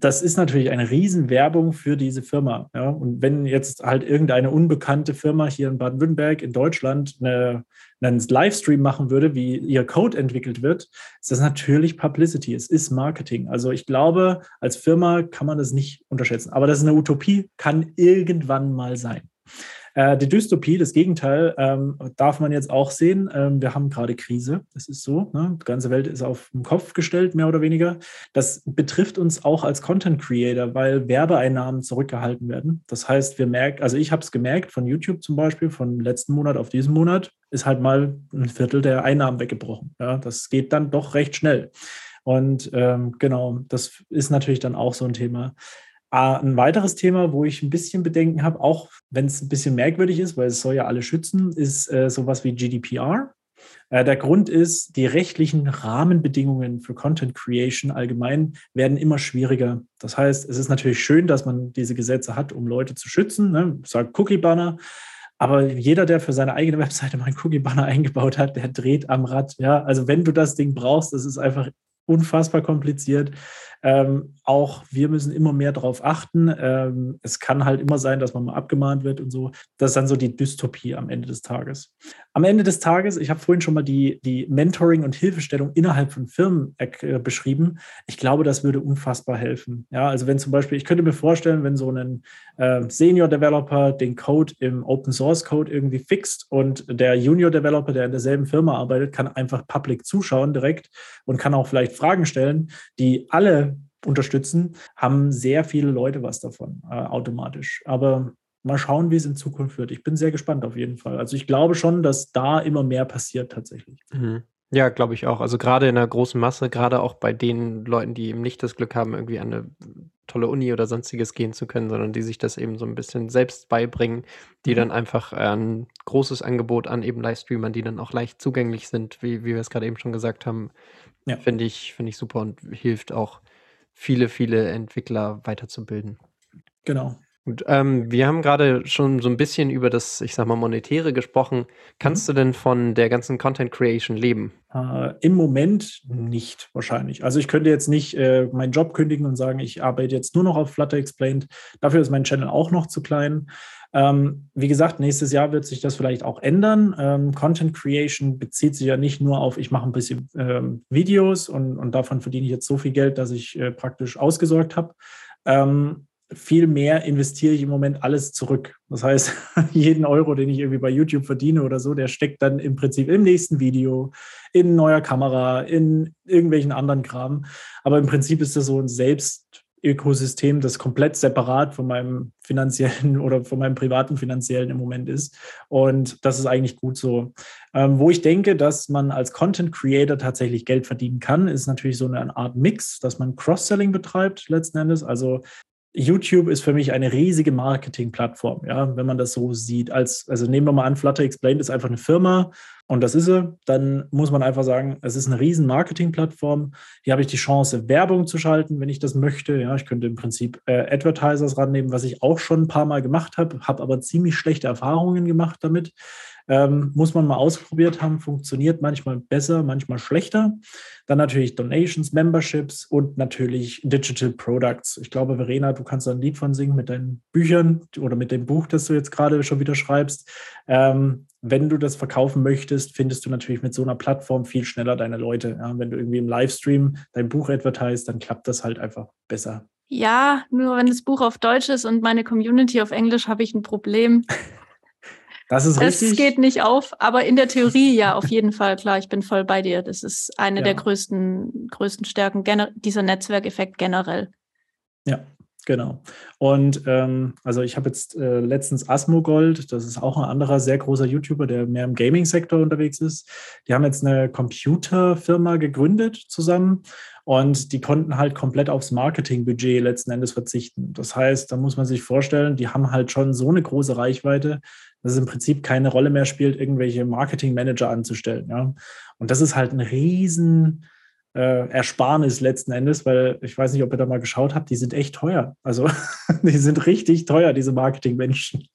das ist natürlich eine Riesenwerbung für diese Firma. Ja? Und wenn jetzt halt irgendeine unbekannte Firma hier in Baden-Württemberg, in Deutschland, eine, einen Livestream machen würde, wie ihr Code entwickelt wird, ist das natürlich Publicity. Es ist Marketing. Also ich glaube, als Firma kann man das nicht unterschätzen. Aber das ist eine Utopie, kann irgendwann mal sein. Äh, die Dystopie, das Gegenteil, ähm, darf man jetzt auch sehen. Ähm, wir haben gerade Krise. Das ist so. Ne? Die ganze Welt ist auf den Kopf gestellt, mehr oder weniger. Das betrifft uns auch als Content Creator, weil Werbeeinnahmen zurückgehalten werden. Das heißt, wir merken, also ich habe es gemerkt von YouTube zum Beispiel, von letzten Monat auf diesen Monat, ist halt mal ein Viertel der Einnahmen weggebrochen. Ja? Das geht dann doch recht schnell. Und ähm, genau, das ist natürlich dann auch so ein Thema. Ah, ein weiteres Thema, wo ich ein bisschen Bedenken habe, auch wenn es ein bisschen merkwürdig ist, weil es soll ja alle schützen, ist äh, sowas wie GDPR. Äh, der Grund ist, die rechtlichen Rahmenbedingungen für Content Creation allgemein werden immer schwieriger. Das heißt, es ist natürlich schön, dass man diese Gesetze hat, um Leute zu schützen. Ne? Sagt Cookie Banner. Aber jeder, der für seine eigene Webseite mal einen Cookie-Banner eingebaut hat, der dreht am Rad. Ja, also wenn du das Ding brauchst, das ist einfach unfassbar kompliziert. Ähm, auch wir müssen immer mehr darauf achten. Ähm, es kann halt immer sein, dass man mal abgemahnt wird und so. Das ist dann so die Dystopie am Ende des Tages. Am Ende des Tages, ich habe vorhin schon mal die, die Mentoring und Hilfestellung innerhalb von Firmen äh, beschrieben. Ich glaube, das würde unfassbar helfen. Ja, also wenn zum Beispiel, ich könnte mir vorstellen, wenn so ein äh, Senior Developer den Code im Open Source Code irgendwie fixt und der Junior Developer, der in derselben Firma arbeitet, kann einfach public zuschauen direkt und kann auch vielleicht Fragen stellen, die alle unterstützen, haben sehr viele Leute was davon äh, automatisch. Aber mal schauen, wie es in Zukunft wird. Ich bin sehr gespannt auf jeden Fall. Also ich glaube schon, dass da immer mehr passiert tatsächlich. Mhm. Ja, glaube ich auch. Also gerade in der großen Masse, gerade auch bei den Leuten, die eben nicht das Glück haben, irgendwie an eine tolle Uni oder sonstiges gehen zu können, sondern die sich das eben so ein bisschen selbst beibringen, die mhm. dann einfach ein großes Angebot an eben Livestreamern, die dann auch leicht zugänglich sind, wie, wie wir es gerade eben schon gesagt haben, ja. finde ich, finde ich super und hilft auch viele, viele Entwickler weiterzubilden. Genau. Und, ähm, wir haben gerade schon so ein bisschen über das, ich sag mal, Monetäre gesprochen. Kannst mhm. du denn von der ganzen Content Creation leben? Äh, Im Moment nicht wahrscheinlich. Also ich könnte jetzt nicht äh, meinen Job kündigen und sagen, ich arbeite jetzt nur noch auf Flutter Explained. Dafür ist mein Channel auch noch zu klein. Ähm, wie gesagt, nächstes Jahr wird sich das vielleicht auch ändern. Ähm, Content Creation bezieht sich ja nicht nur auf, ich mache ein bisschen ähm, Videos und, und davon verdiene ich jetzt so viel Geld, dass ich äh, praktisch ausgesorgt habe. Ähm, viel mehr investiere ich im Moment alles zurück. Das heißt, jeden Euro, den ich irgendwie bei YouTube verdiene oder so, der steckt dann im Prinzip im nächsten Video, in neuer Kamera, in irgendwelchen anderen Kram. Aber im Prinzip ist das so ein Selbst Ökosystem, das komplett separat von meinem finanziellen oder von meinem privaten finanziellen im Moment ist. Und das ist eigentlich gut so. Ähm, wo ich denke, dass man als Content Creator tatsächlich Geld verdienen kann, ist natürlich so eine Art Mix, dass man Cross-Selling betreibt letzten Endes. Also YouTube ist für mich eine riesige Marketing-Plattform, ja, wenn man das so sieht. Als, also nehmen wir mal an, Flutter Explained ist einfach eine Firma und das ist sie. Dann muss man einfach sagen, es ist eine riesen Marketing-Plattform. Hier habe ich die Chance, Werbung zu schalten, wenn ich das möchte. Ja, ich könnte im Prinzip äh, Advertisers rannehmen, was ich auch schon ein paar Mal gemacht habe, habe aber ziemlich schlechte Erfahrungen gemacht damit. Ähm, muss man mal ausprobiert haben, funktioniert manchmal besser, manchmal schlechter. Dann natürlich Donations, Memberships und natürlich Digital Products. Ich glaube, Verena, du kannst da ein Lied von singen mit deinen Büchern oder mit dem Buch, das du jetzt gerade schon wieder schreibst. Ähm, wenn du das verkaufen möchtest, findest du natürlich mit so einer Plattform viel schneller deine Leute. Ja, wenn du irgendwie im Livestream dein Buch advertisest, dann klappt das halt einfach besser. Ja, nur wenn das Buch auf Deutsch ist und meine Community auf Englisch, habe ich ein Problem. Das ist richtig. Das geht nicht auf, aber in der Theorie ja, auf jeden Fall, klar, ich bin voll bei dir. Das ist eine ja. der größten, größten Stärken, dieser Netzwerkeffekt generell. Ja, genau. Und ähm, also ich habe jetzt äh, letztens Asmogold, das ist auch ein anderer sehr großer YouTuber, der mehr im Gaming-Sektor unterwegs ist. Die haben jetzt eine Computerfirma gegründet zusammen und die konnten halt komplett aufs Marketingbudget letzten Endes verzichten. Das heißt, da muss man sich vorstellen, die haben halt schon so eine große Reichweite, dass es im Prinzip keine Rolle mehr spielt, irgendwelche Marketingmanager anzustellen. Ja? Und das ist halt ein riesen äh, Ersparnis letzten Endes, weil ich weiß nicht, ob ihr da mal geschaut habt, die sind echt teuer. Also die sind richtig teuer, diese Marketingmenschen.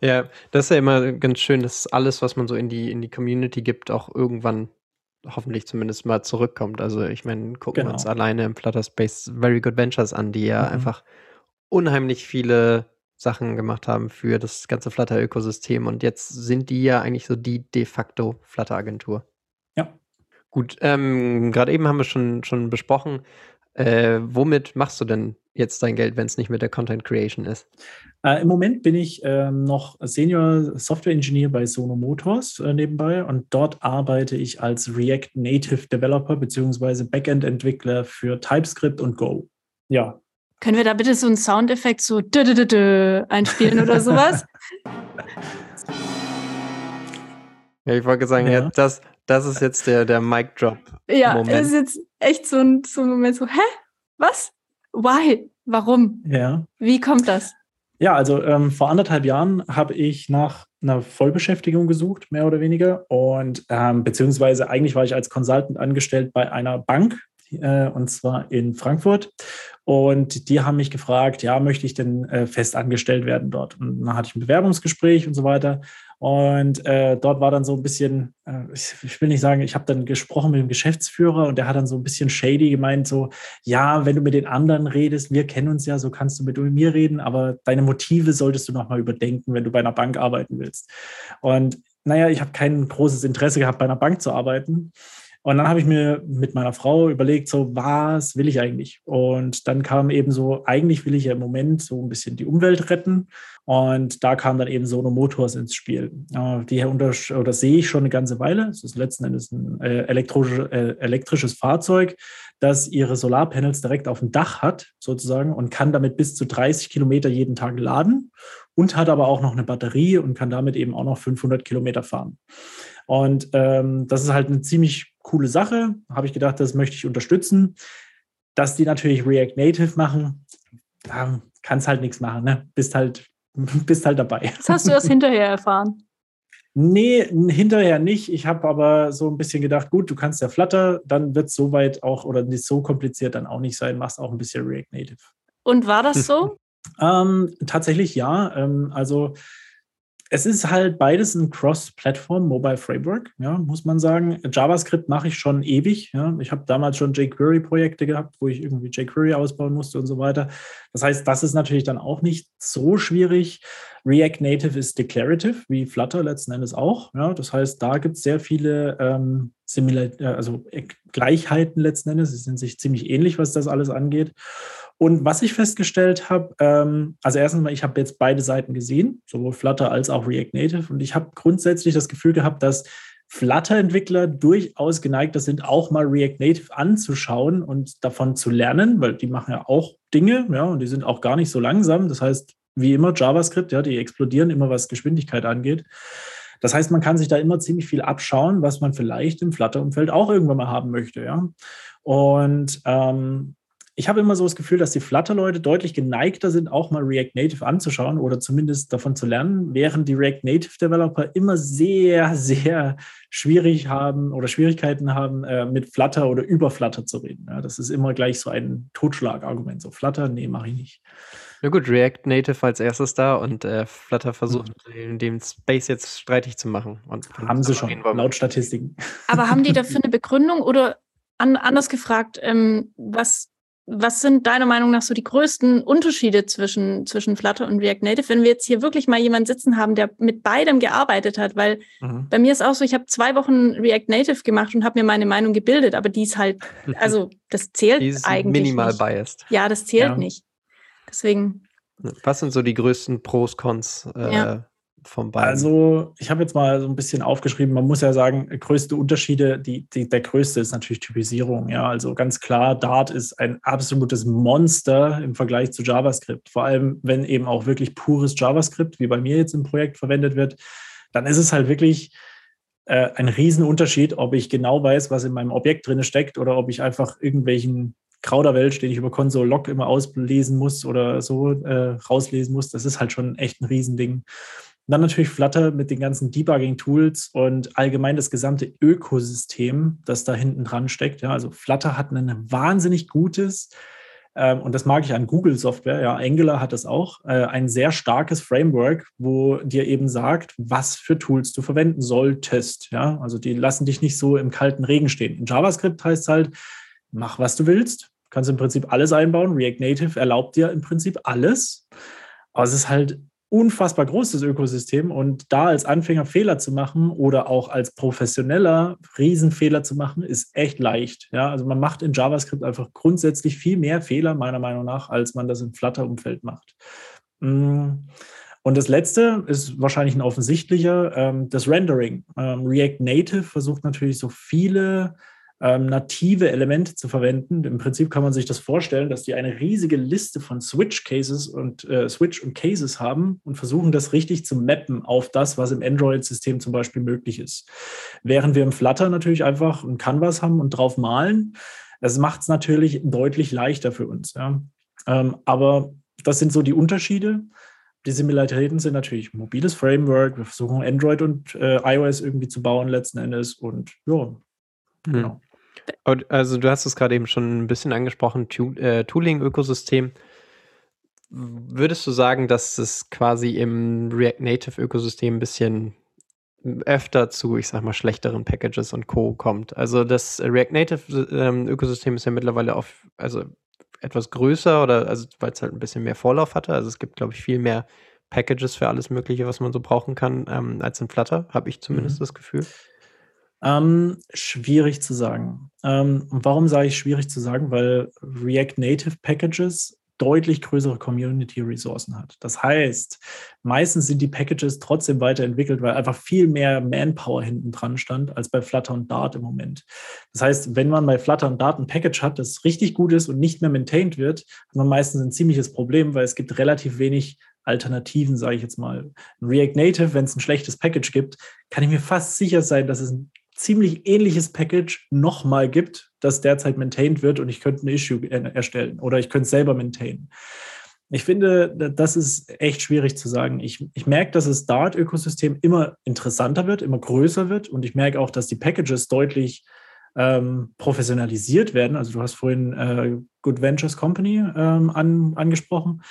Ja, das ist ja immer ganz schön, dass alles, was man so in die, in die Community gibt, auch irgendwann hoffentlich zumindest mal zurückkommt. Also ich meine, gucken Genau. wir uns alleine im Flutter Space Very Good Ventures an, die ja Mhm. einfach unheimlich viele Sachen gemacht haben für das ganze Flutter-Ökosystem. Und jetzt sind die ja eigentlich so die de facto Flutter-Agentur. Ja. Gut, ähm, gerade eben haben wir schon, schon besprochen, äh, womit machst du denn jetzt dein Geld, wenn es nicht mit der Content Creation ist? Äh, Im Moment bin ich ähm, noch Senior Software Engineer bei Sono Motors äh, nebenbei und dort arbeite ich als React Native Developer bzw. Backend Entwickler für TypeScript und Go. Ja. Können wir da bitte so einen Soundeffekt so dö, dö, dö, dö einspielen oder sowas? Ja, ich wollte sagen, ja. Ja. das, das ist jetzt der, der Mic-Drop. ja, Moment. es ist jetzt echt so ein, so ein Moment so, hä? Was? Why? Warum? Ja. Wie kommt das? Ja, also ähm, vor anderthalb Jahren habe ich nach einer Vollbeschäftigung gesucht, mehr oder weniger. Und ähm, beziehungsweise eigentlich war ich als Consultant angestellt bei einer Bank, äh, und zwar in Frankfurt. Und die haben mich gefragt, ja, möchte ich denn äh, fest angestellt werden dort? Und dann hatte ich ein Bewerbungsgespräch und so weiter. Und äh, dort war dann so ein bisschen, äh, ich, ich will nicht sagen, ich habe dann gesprochen mit dem Geschäftsführer und der hat dann so ein bisschen shady gemeint, so, ja, wenn du mit den anderen redest, wir kennen uns ja, so kannst du mit mir reden, aber deine Motive solltest du nochmal überdenken, wenn du bei einer Bank arbeiten willst. Und naja, ich habe kein großes Interesse gehabt, bei einer Bank zu arbeiten. Und dann habe ich mir mit meiner Frau überlegt, so, was will ich eigentlich? Und dann kam eben so, eigentlich will ich ja im Moment so ein bisschen die Umwelt retten. Und da kam dann eben Sono Motors ins Spiel. Äh, die unter, oder sehe ich schon eine ganze Weile. Es ist letzten Endes ein äh, elektrische, äh, elektrisches Fahrzeug, das ihre Solarpanels direkt auf dem Dach hat, sozusagen, und kann damit bis zu 30 Kilometer jeden Tag laden und hat aber auch noch eine Batterie und kann damit eben auch noch 500 Kilometer fahren. Und ähm, das ist halt eine ziemlich coole Sache. Habe ich gedacht, das möchte ich unterstützen. Dass die natürlich React Native machen, da kannst halt nichts machen, ne? Bist halt, bist halt dabei. Das hast du erst hinterher erfahren. Nee, hinterher nicht. Ich habe aber so ein bisschen gedacht, gut, du kannst ja Flutter, dann wird es soweit auch oder nicht so kompliziert dann auch nicht sein, machst auch ein bisschen React Native. Und war das so? Ähm, tatsächlich ja. Ähm, also es ist halt beides ein Cross-Plattform Mobile Framework, ja, muss man sagen. JavaScript mache ich schon ewig. Ja. Ich habe damals schon jQuery-Projekte gehabt, wo ich irgendwie jQuery ausbauen musste und so weiter. Das heißt, das ist natürlich dann auch nicht so schwierig. React Native ist declarative, wie Flutter letzten Endes auch. Ja. Das heißt, da gibt es sehr viele ähm, Similar also Gleichheiten letzten Endes. Sie sind sich ziemlich ähnlich, was das alles angeht. Und was ich festgestellt habe, ähm, also erstens mal, ich habe jetzt beide Seiten gesehen, sowohl Flutter als auch React Native. Und ich habe grundsätzlich das Gefühl gehabt, dass Flutter-Entwickler durchaus geneigter sind, auch mal React Native anzuschauen und davon zu lernen, weil die machen ja auch Dinge, ja, und die sind auch gar nicht so langsam. Das heißt, wie immer JavaScript, ja, die explodieren immer, was Geschwindigkeit angeht. Das heißt, man kann sich da immer ziemlich viel abschauen, was man vielleicht im Flutter-Umfeld auch irgendwann mal haben möchte, ja. Und ähm, ich habe immer so das Gefühl, dass die Flutter-Leute deutlich geneigter sind, auch mal React Native anzuschauen oder zumindest davon zu lernen, während die React Native-Developer immer sehr, sehr schwierig haben oder Schwierigkeiten haben, äh, mit Flutter oder über Flutter zu reden. Ja, das ist immer gleich so ein Totschlagargument. So Flutter, nee, mache ich nicht. Na gut, React Native als erstes da und äh, Flutter versucht, mhm. dem Space jetzt streitig zu machen. Und haben sie schon, laut Statistiken. Aber haben die dafür eine Begründung oder an, anders gefragt, ähm, was was sind deiner Meinung nach so die größten Unterschiede zwischen, zwischen Flutter und React Native, wenn wir jetzt hier wirklich mal jemanden sitzen haben, der mit beidem gearbeitet hat? Weil mhm. bei mir ist auch so, ich habe zwei Wochen React Native gemacht und habe mir meine Meinung gebildet, aber die ist halt, also das zählt die ist eigentlich minimal nicht. biased. Ja, das zählt ja. nicht. Deswegen. Was sind so die größten Pros, Cons äh, ja von beiden? Also, ich habe jetzt mal so ein bisschen aufgeschrieben, man muss ja sagen, größte Unterschiede, die, die, der größte ist natürlich Typisierung. Ja, also ganz klar, Dart ist ein absolutes Monster im Vergleich zu JavaScript. Vor allem, wenn eben auch wirklich pures JavaScript, wie bei mir jetzt im Projekt verwendet wird, dann ist es halt wirklich äh, ein Riesenunterschied, ob ich genau weiß, was in meinem Objekt drin steckt oder ob ich einfach irgendwelchen Krauderwelsch, den ich über Console Log immer auslesen muss oder so äh, rauslesen muss. Das ist halt schon echt ein Riesending. Und dann natürlich Flutter mit den ganzen Debugging-Tools und allgemein das gesamte Ökosystem, das da hinten dran steckt. Ja, also Flutter hat ein wahnsinnig gutes ähm, und das mag ich an Google-Software, ja, Angular hat das auch, äh, ein sehr starkes Framework, wo dir eben sagt, was für Tools du verwenden solltest. Ja, also die lassen dich nicht so im kalten Regen stehen. In JavaScript heißt es halt, mach was du willst. Kannst im Prinzip alles einbauen. React Native erlaubt dir im Prinzip alles. Aber es ist halt unfassbar großes Ökosystem und da als Anfänger Fehler zu machen oder auch als Professioneller Riesenfehler zu machen, ist echt leicht. Ja, also man macht in JavaScript einfach grundsätzlich viel mehr Fehler, meiner Meinung nach, als man das im Flutter-Umfeld macht. Mm. Und das letzte ist wahrscheinlich ein offensichtlicher, ähm, das Rendering. Ähm, React Native versucht natürlich so viele ähm, native Elemente zu verwenden. Im Prinzip kann man sich das vorstellen, dass die eine riesige Liste von Switch-Cases und äh, Switch und Cases haben und versuchen, das richtig zu mappen auf das, was im Android-System zum Beispiel möglich ist. Während wir im Flutter natürlich einfach ein Canvas haben und drauf malen, das macht es natürlich deutlich leichter für uns. Ja. Ähm, aber das sind so die Unterschiede. Die Similaritäten sind natürlich mobiles Framework. Wir versuchen Android und äh, iOS irgendwie zu bauen letzten Endes und ja, Genau. Also du hast es gerade eben schon ein bisschen angesprochen, äh, Tooling-Ökosystem. Würdest du sagen, dass es quasi im React Native-Ökosystem ein bisschen öfter zu, ich sag mal, schlechteren Packages und Co. kommt? Also das React Native-Ökosystem ähm, ist ja mittlerweile auf, also etwas größer oder also weil es halt ein bisschen mehr Vorlauf hatte. Also es gibt, glaube ich, viel mehr Packages für alles Mögliche, was man so brauchen kann, ähm, als in Flutter, habe ich zumindest mhm. das Gefühl. Ähm, schwierig zu sagen. Ähm, und warum sage ich schwierig zu sagen? Weil React Native Packages deutlich größere Community-Ressourcen hat. Das heißt, meistens sind die Packages trotzdem weiterentwickelt, weil einfach viel mehr Manpower hinten dran stand als bei Flutter und Dart im Moment. Das heißt, wenn man bei Flutter und Dart ein Package hat, das richtig gut ist und nicht mehr maintained wird, hat man meistens ein ziemliches Problem, weil es gibt relativ wenig Alternativen, sage ich jetzt mal. React Native, wenn es ein schlechtes Package gibt, kann ich mir fast sicher sein, dass es ein ziemlich ähnliches Package nochmal gibt, das derzeit maintained wird und ich könnte ein Issue erstellen oder ich könnte es selber maintainen. Ich finde, das ist echt schwierig zu sagen. Ich, ich merke, dass das Dart-Ökosystem immer interessanter wird, immer größer wird und ich merke auch, dass die Packages deutlich ähm, professionalisiert werden. Also du hast vorhin äh, Good Ventures Company ähm, an, angesprochen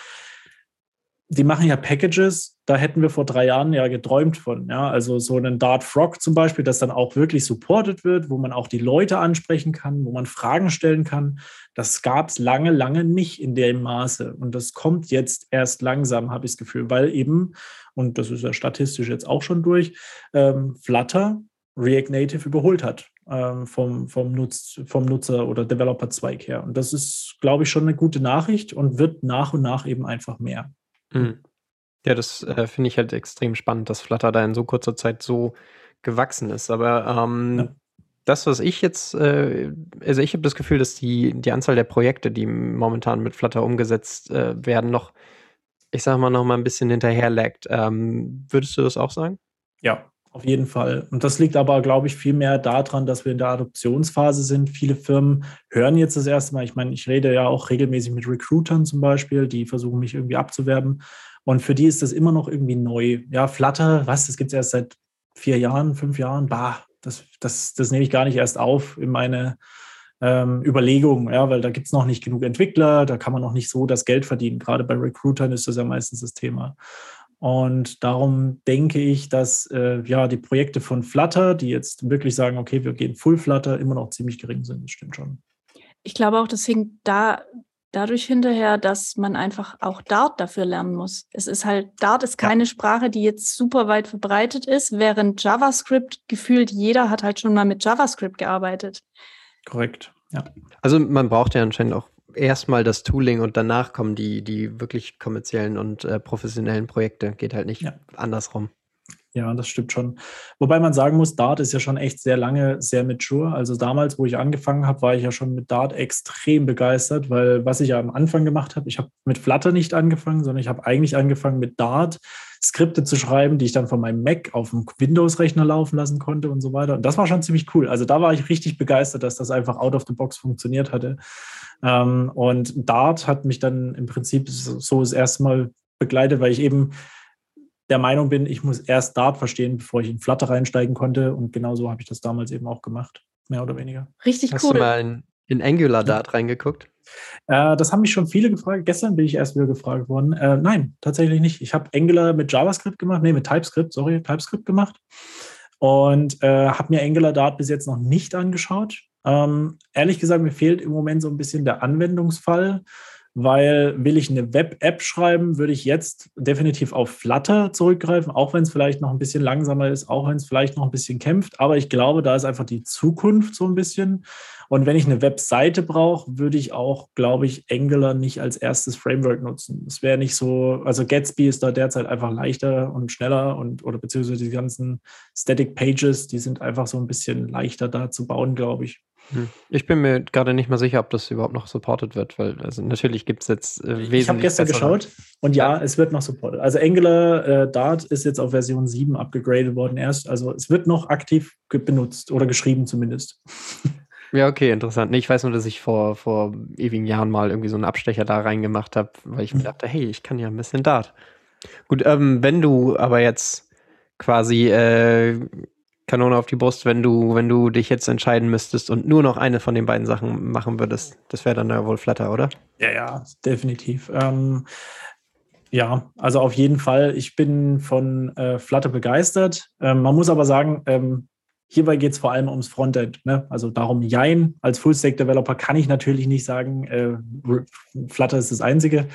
die machen ja Packages, da hätten wir vor drei Jahren ja geträumt von. Ja? Also so einen Dart Frog zum Beispiel, das dann auch wirklich supported wird, wo man auch die Leute ansprechen kann, wo man Fragen stellen kann. Das gab es lange, lange nicht in dem Maße. Und das kommt jetzt erst langsam, habe ich das Gefühl, weil eben, und das ist ja statistisch jetzt auch schon durch, ähm, Flutter React Native überholt hat ähm, vom, vom, Nutz, vom Nutzer- oder Developer-Zweig her. Und das ist, glaube ich, schon eine gute Nachricht und wird nach und nach eben einfach mehr. Mhm. Ja, das äh, finde ich halt extrem spannend, dass Flutter da in so kurzer Zeit so gewachsen ist. Aber ähm, ja. das, was ich jetzt, äh, also ich habe das Gefühl, dass die, die Anzahl der Projekte, die momentan mit Flutter umgesetzt äh, werden, noch, ich sage mal, noch mal ein bisschen hinterherlegt. Ähm, würdest du das auch sagen? Ja, auf jeden Fall. Und das liegt aber, glaube ich, viel mehr daran, dass wir in der Adoptionsphase sind. Viele Firmen hören jetzt das erste Mal. Ich meine, ich rede ja auch regelmäßig mit Recruitern zum Beispiel, die versuchen mich irgendwie abzuwerben. Und für die ist das immer noch irgendwie neu. Ja, Flutter, was? Das gibt es erst seit vier Jahren, fünf Jahren. Bah, das, das, das nehme ich gar nicht erst auf in meine ähm, Überlegungen, ja, weil da gibt es noch nicht genug Entwickler, da kann man noch nicht so das Geld verdienen. Gerade bei Recruitern ist das ja meistens das Thema. Und darum denke ich, dass äh, ja die Projekte von Flutter, die jetzt wirklich sagen, okay, wir gehen Full Flutter, immer noch ziemlich gering sind. Das stimmt schon. Ich glaube auch, das hinkt da dadurch hinterher, dass man einfach auch Dart dafür lernen muss. Es ist halt, Dart ist keine ja. Sprache, die jetzt super weit verbreitet ist, während JavaScript gefühlt jeder hat halt schon mal mit JavaScript gearbeitet. Korrekt, ja. Also man braucht ja anscheinend auch erstmal das Tooling und danach kommen die, die wirklich kommerziellen und äh, professionellen Projekte. Geht halt nicht ja. andersrum. Ja, das stimmt schon. Wobei man sagen muss, Dart ist ja schon echt sehr lange sehr mature. Also damals, wo ich angefangen habe, war ich ja schon mit Dart extrem begeistert, weil was ich ja am Anfang gemacht habe, ich habe mit Flutter nicht angefangen, sondern ich habe eigentlich angefangen mit Dart Skripte zu schreiben, die ich dann von meinem Mac auf dem Windows-Rechner laufen lassen konnte und so weiter. Und das war schon ziemlich cool. Also da war ich richtig begeistert, dass das einfach out of the box funktioniert hatte. Ähm, und Dart hat mich dann im Prinzip so das erste Mal begleitet, weil ich eben der Meinung bin, ich muss erst Dart verstehen, bevor ich in Flutter reinsteigen konnte. Und genau so habe ich das damals eben auch gemacht, mehr oder weniger. Richtig Hast cool. Hast du mal in, in Angular Dart ja. reingeguckt? Äh, das haben mich schon viele gefragt. Gestern bin ich erst wieder gefragt worden. Äh, nein, tatsächlich nicht. Ich habe Angular mit JavaScript gemacht, nee, mit TypeScript, sorry, TypeScript gemacht. Und äh, habe mir Angular Dart bis jetzt noch nicht angeschaut. Ähm, ehrlich gesagt, mir fehlt im Moment so ein bisschen der Anwendungsfall weil will ich eine Web-App schreiben, würde ich jetzt definitiv auf Flutter zurückgreifen, auch wenn es vielleicht noch ein bisschen langsamer ist, auch wenn es vielleicht noch ein bisschen kämpft. Aber ich glaube, da ist einfach die Zukunft so ein bisschen. Und wenn ich eine Webseite brauche, würde ich auch, glaube ich, Angular nicht als erstes Framework nutzen. Es wäre nicht so, also Gatsby ist da derzeit einfach leichter und schneller und oder beziehungsweise die ganzen Static Pages, die sind einfach so ein bisschen leichter da zu bauen, glaube ich. Hm. Ich bin mir gerade nicht mal sicher, ob das überhaupt noch supported wird, weil also natürlich gibt es jetzt äh, wesentlich Ich habe gestern geschaut und ja, es wird noch supported. Also Angular äh, Dart ist jetzt auf Version 7 abgegradet worden erst. Also es wird noch aktiv benutzt oder geschrieben zumindest. Ja, okay, interessant. Nee, ich weiß nur, dass ich vor, vor ewigen Jahren mal irgendwie so einen Abstecher da reingemacht habe, weil ich mir mhm. dachte, hey, ich kann ja ein bisschen Dart. Gut, ähm, wenn du aber jetzt quasi äh, Kanone auf die Brust, wenn du, wenn du dich jetzt entscheiden müsstest und nur noch eine von den beiden Sachen machen würdest. Das wäre dann ja wohl Flatter, oder? Ja, ja, definitiv. Ähm, ja, also auf jeden Fall. Ich bin von äh, Flutter begeistert. Ähm, man muss aber sagen, ähm, hierbei geht es vor allem ums Frontend. Ne? Also darum, Jein, als Full-Stack-Developer kann ich natürlich nicht sagen, äh, Flutter ist das Einzige.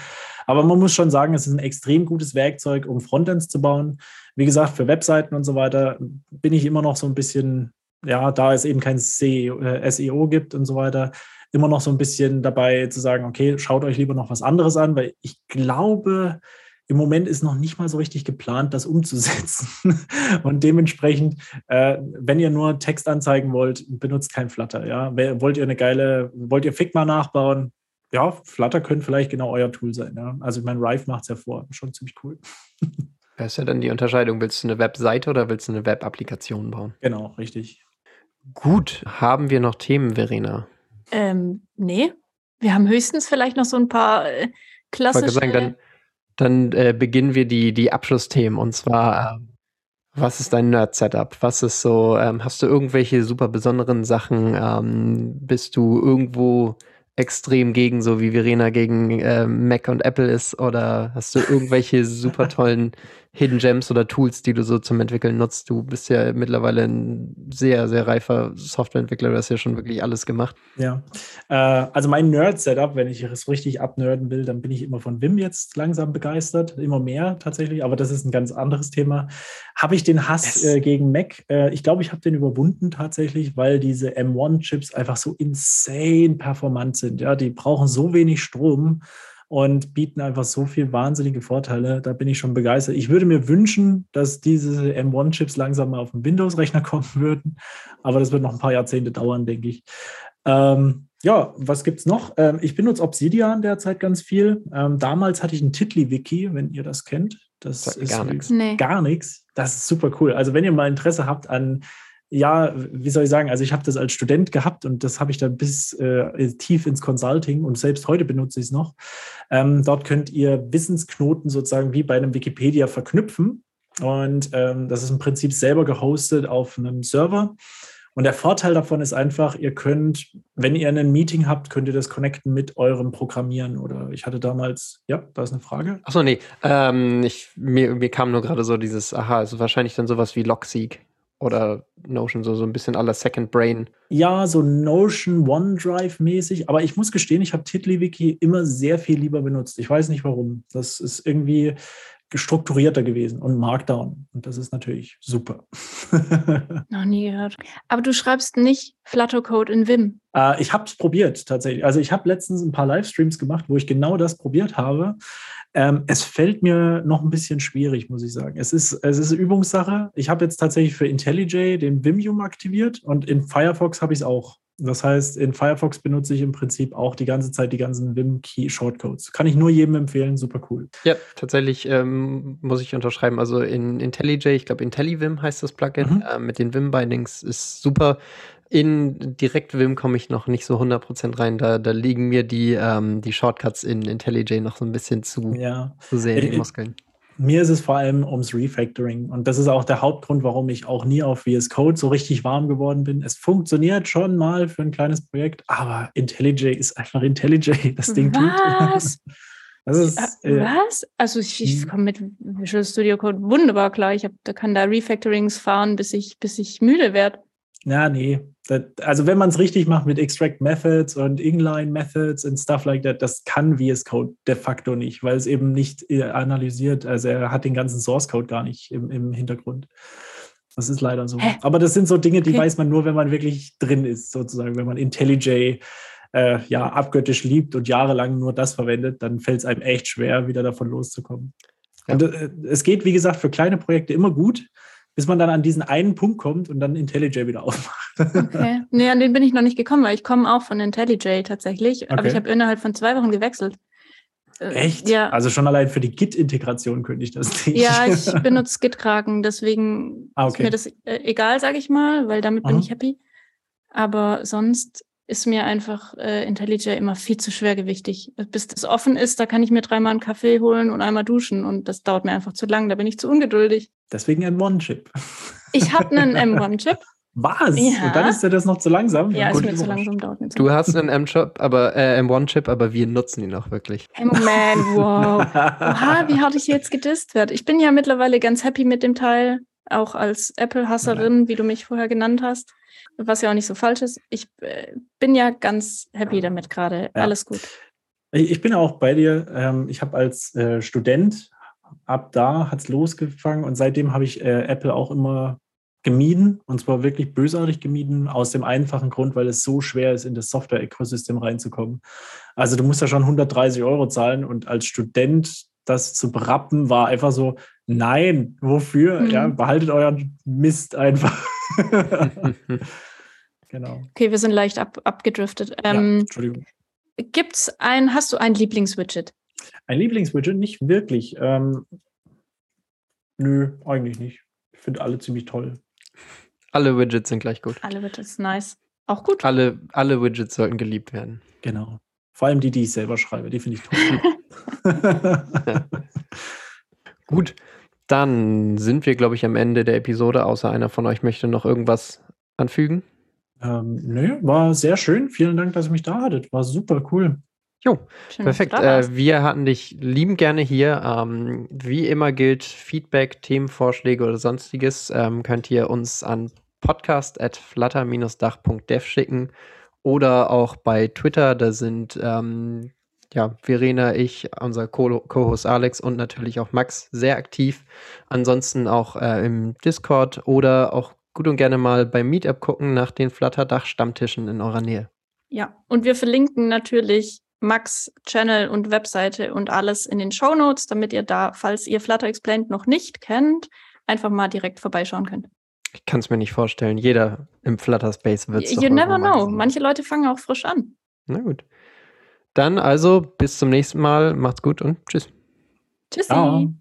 Aber man muss schon sagen, es ist ein extrem gutes Werkzeug, um Frontends zu bauen. Wie gesagt, für Webseiten und so weiter bin ich immer noch so ein bisschen, ja, da es eben kein SEO, äh, SEO gibt und so weiter, immer noch so ein bisschen dabei zu sagen, okay, schaut euch lieber noch was anderes an, weil ich glaube, im Moment ist noch nicht mal so richtig geplant, das umzusetzen. Und dementsprechend, äh, wenn ihr nur Text anzeigen wollt, benutzt kein Flutter. Ja? Wollt ihr eine geile, wollt ihr Figma nachbauen? Ja, Flutter könnte vielleicht genau euer Tool sein. Ja? Also ich meine, Rive macht es ja vor, schon ziemlich cool. Das ist ja dann die Unterscheidung. Willst du eine Webseite oder willst du eine Web-Applikation bauen? Genau, richtig. Gut, haben wir noch Themen, Verena? Ähm, nee. Wir haben höchstens vielleicht noch so ein paar äh, klassische. Ich sagen, dann, dann äh, beginnen wir die, die Abschlussthemen. Und zwar, äh, was ist dein Nerd-Setup? Was ist so, ähm, hast du irgendwelche super besonderen Sachen? Ähm, bist du irgendwo extrem gegen, so wie Verena gegen äh, Mac und Apple ist? Oder hast du irgendwelche super tollen Hidden Gems oder Tools, die du so zum Entwickeln nutzt? Du bist ja mittlerweile ein sehr, sehr reifer Softwareentwickler. Du hast ja schon wirklich alles gemacht. Ja, äh, also mein Nerd-Setup, wenn ich es richtig abnerden will, dann bin ich immer von Wim jetzt langsam begeistert. Immer mehr tatsächlich, aber das ist ein ganz anderes Thema. Habe ich den Hass äh, gegen Mac? Äh, ich glaube, ich habe den überwunden tatsächlich, weil diese M1-Chips einfach so insane performant sind. Ja, die brauchen so wenig Strom und bieten einfach so viel wahnsinnige Vorteile. Da bin ich schon begeistert. Ich würde mir wünschen, dass diese M1-Chips langsam mal auf den Windows-Rechner kommen würden, aber das wird noch ein paar Jahrzehnte dauern, denke ich. Ähm, ja, was gibt es noch? Ähm, ich benutze Obsidian derzeit ganz viel. Ähm, damals hatte ich ein Titli-Wiki, wenn ihr das kennt. Das, das ist gar nichts. Nee. Gar nichts. Das ist super cool. Also wenn ihr mal Interesse habt an ja, wie soll ich sagen, also ich habe das als Student gehabt und das habe ich dann bis äh, tief ins Consulting und selbst heute benutze ich es noch. Ähm, dort könnt ihr Wissensknoten sozusagen wie bei einem Wikipedia verknüpfen und ähm, das ist im Prinzip selber gehostet auf einem Server. Und der Vorteil davon ist einfach, ihr könnt, wenn ihr ein Meeting habt, könnt ihr das connecten mit eurem Programmieren. Oder ich hatte damals, ja, da ist eine Frage. Achso, nee, ähm, ich, mir, mir kam nur gerade so dieses, aha, also wahrscheinlich dann sowas wie Logseek oder Notion, so, so ein bisschen aller Second Brain. Ja, so Notion, OneDrive-mäßig. Aber ich muss gestehen, ich habe TiddlyWiki immer sehr viel lieber benutzt. Ich weiß nicht warum. Das ist irgendwie strukturierter gewesen und Markdown. Und das ist natürlich super. Noch nie gehört. Aber du schreibst nicht Flutter-Code in Vim. Äh, ich habe es probiert tatsächlich. Also ich habe letztens ein paar Livestreams gemacht, wo ich genau das probiert habe. Ähm, es fällt mir noch ein bisschen schwierig, muss ich sagen. Es ist, es ist Übungssache. Ich habe jetzt tatsächlich für IntelliJ den Vimium aktiviert und in Firefox habe ich es auch. Das heißt, in Firefox benutze ich im Prinzip auch die ganze Zeit die ganzen Vim-Key-Shortcodes. Kann ich nur jedem empfehlen, super cool. Ja, tatsächlich ähm, muss ich unterschreiben. Also in IntelliJ, ich glaube IntelliVim heißt das Plugin, mhm. äh, mit den Vim-Bindings ist super. In Direkt-Vim komme ich noch nicht so 100% rein. Da, da liegen mir die, ähm, die Shortcuts in IntelliJ noch so ein bisschen zu, ja. zu sehr in die Muskeln. Mir ist es vor allem ums Refactoring. Und das ist auch der Hauptgrund, warum ich auch nie auf VS Code so richtig warm geworden bin. Es funktioniert schon mal für ein kleines Projekt, aber IntelliJ ist einfach IntelliJ. Das Ding Was? tut. Das ist, Äh, Was? Also ich, ich Mhm. komme mit Visual Studio Code wunderbar klar. Ich hab, da kann da Refactorings fahren, bis ich, bis ich müde werde. Ja, nee. Das, also wenn man es richtig macht mit Extract Methods und Inline Methods und stuff like that, das kann VS Code de facto nicht, weil es eben nicht äh, analysiert. Also er hat den ganzen Source Code gar nicht im, im Hintergrund. Das ist leider so. Hä? Aber das sind so Dinge, die Okay. weiß man nur, wenn man wirklich drin ist, sozusagen. Wenn man IntelliJ äh, ja, abgöttisch liebt und jahrelang nur das verwendet, dann fällt es einem echt schwer, wieder davon loszukommen. Ja. Und äh, es geht, wie gesagt, für kleine Projekte immer gut, bis man dann an diesen einen Punkt kommt und dann IntelliJ wieder aufmacht. Okay. nee, an den bin ich noch nicht gekommen, weil ich komme auch von IntelliJ tatsächlich. Aber Okay. ich habe innerhalb von zwei Wochen gewechselt. Äh, Echt? Ja. Also schon allein für die Git-Integration könnte ich das nicht. Ja, ich benutze Git-Kraken, deswegen Ah, ist okay. mir das äh, egal, sage ich mal, weil damit bin Aha. ich happy. Aber sonst ist mir einfach äh, IntelliJ immer viel zu schwergewichtig. Bis das offen ist, da kann ich mir dreimal einen Kaffee holen und einmal duschen und das dauert mir einfach zu lang. Da bin ich zu ungeduldig. Deswegen ein One-Chip. Ich habe einen M1-Chip. Was? Ja. Und dann ist dir das noch zu langsam? Ja, ist Gut, mir zu langsam, dauert mir zu Du hast einen M-Chip, aber äh, M1-Chip, aber wir nutzen ihn auch wirklich. Hey, Moment, wow. Oha, wie hart ich jetzt gedisst werde. Ich bin ja mittlerweile ganz happy mit dem Teil, auch als Apple-Hasserin, wie du mich vorher genannt hast, was ja auch nicht so falsch ist. Ich äh, bin ja ganz happy damit gerade. Ja. Alles gut. Ich ich bin auch bei dir. Ähm, Ich habe als äh, Student, ab da hat es losgefangen und seitdem habe ich äh, Apple auch immer gemieden und zwar wirklich bösartig gemieden, aus dem einfachen Grund, weil es so schwer ist, in das Software-Ökosystem reinzukommen. Also du musst ja schon 130 Euro zahlen und als Student das zu brappen war einfach so, nein, wofür? Mhm. Ja, behaltet euren Mist einfach. genau. Okay, wir sind leicht ab, abgedriftet. ja, Ähm, Entschuldigung. Gibt's ein, hast du ein Lieblingswidget? Ein Lieblingswidget? Nicht wirklich. Ähm, nö, eigentlich nicht. Ich finde alle ziemlich toll. Alle Widgets sind gleich gut. Alle Widgets, nice. Auch gut. Alle, alle Widgets sollten geliebt werden. Genau. Vor allem die, die ich selber schreibe, die finde ich toll. Gut, dann sind wir, glaube ich, am Ende der Episode, außer einer von euch möchte noch irgendwas anfügen. ähm, nö, war sehr schön. Vielen Dank, dass ihr mich da hattet. War super cool. Jo, Schön, perfekt. Äh, wir hatten dich lieben gerne hier. Ähm, wie immer gilt Feedback, Themenvorschläge oder sonstiges ähm, könnt ihr uns an podcast.flutter-dach.dev schicken oder auch bei Twitter. Da sind ähm, ja, Verena, ich, unser Co- Co-Host Alex und natürlich auch Max sehr aktiv. Ansonsten auch äh, im Discord oder auch gut und gerne mal beim Meetup gucken nach den Flutter-Dach-Stammtischen in eurer Nähe. Ja, und wir verlinken natürlich Max Channel und Webseite und alles in den Show Notes, damit ihr da, falls ihr Flutter Explained noch nicht kennt, einfach mal direkt vorbeischauen könnt. Ich kann es mir nicht vorstellen. Jeder im Flutter-Space wird es You never know. Manche Leute fangen auch frisch an. Na gut. Dann also bis zum nächsten Mal. Macht's gut und tschüss. Tschüssi. Ciao.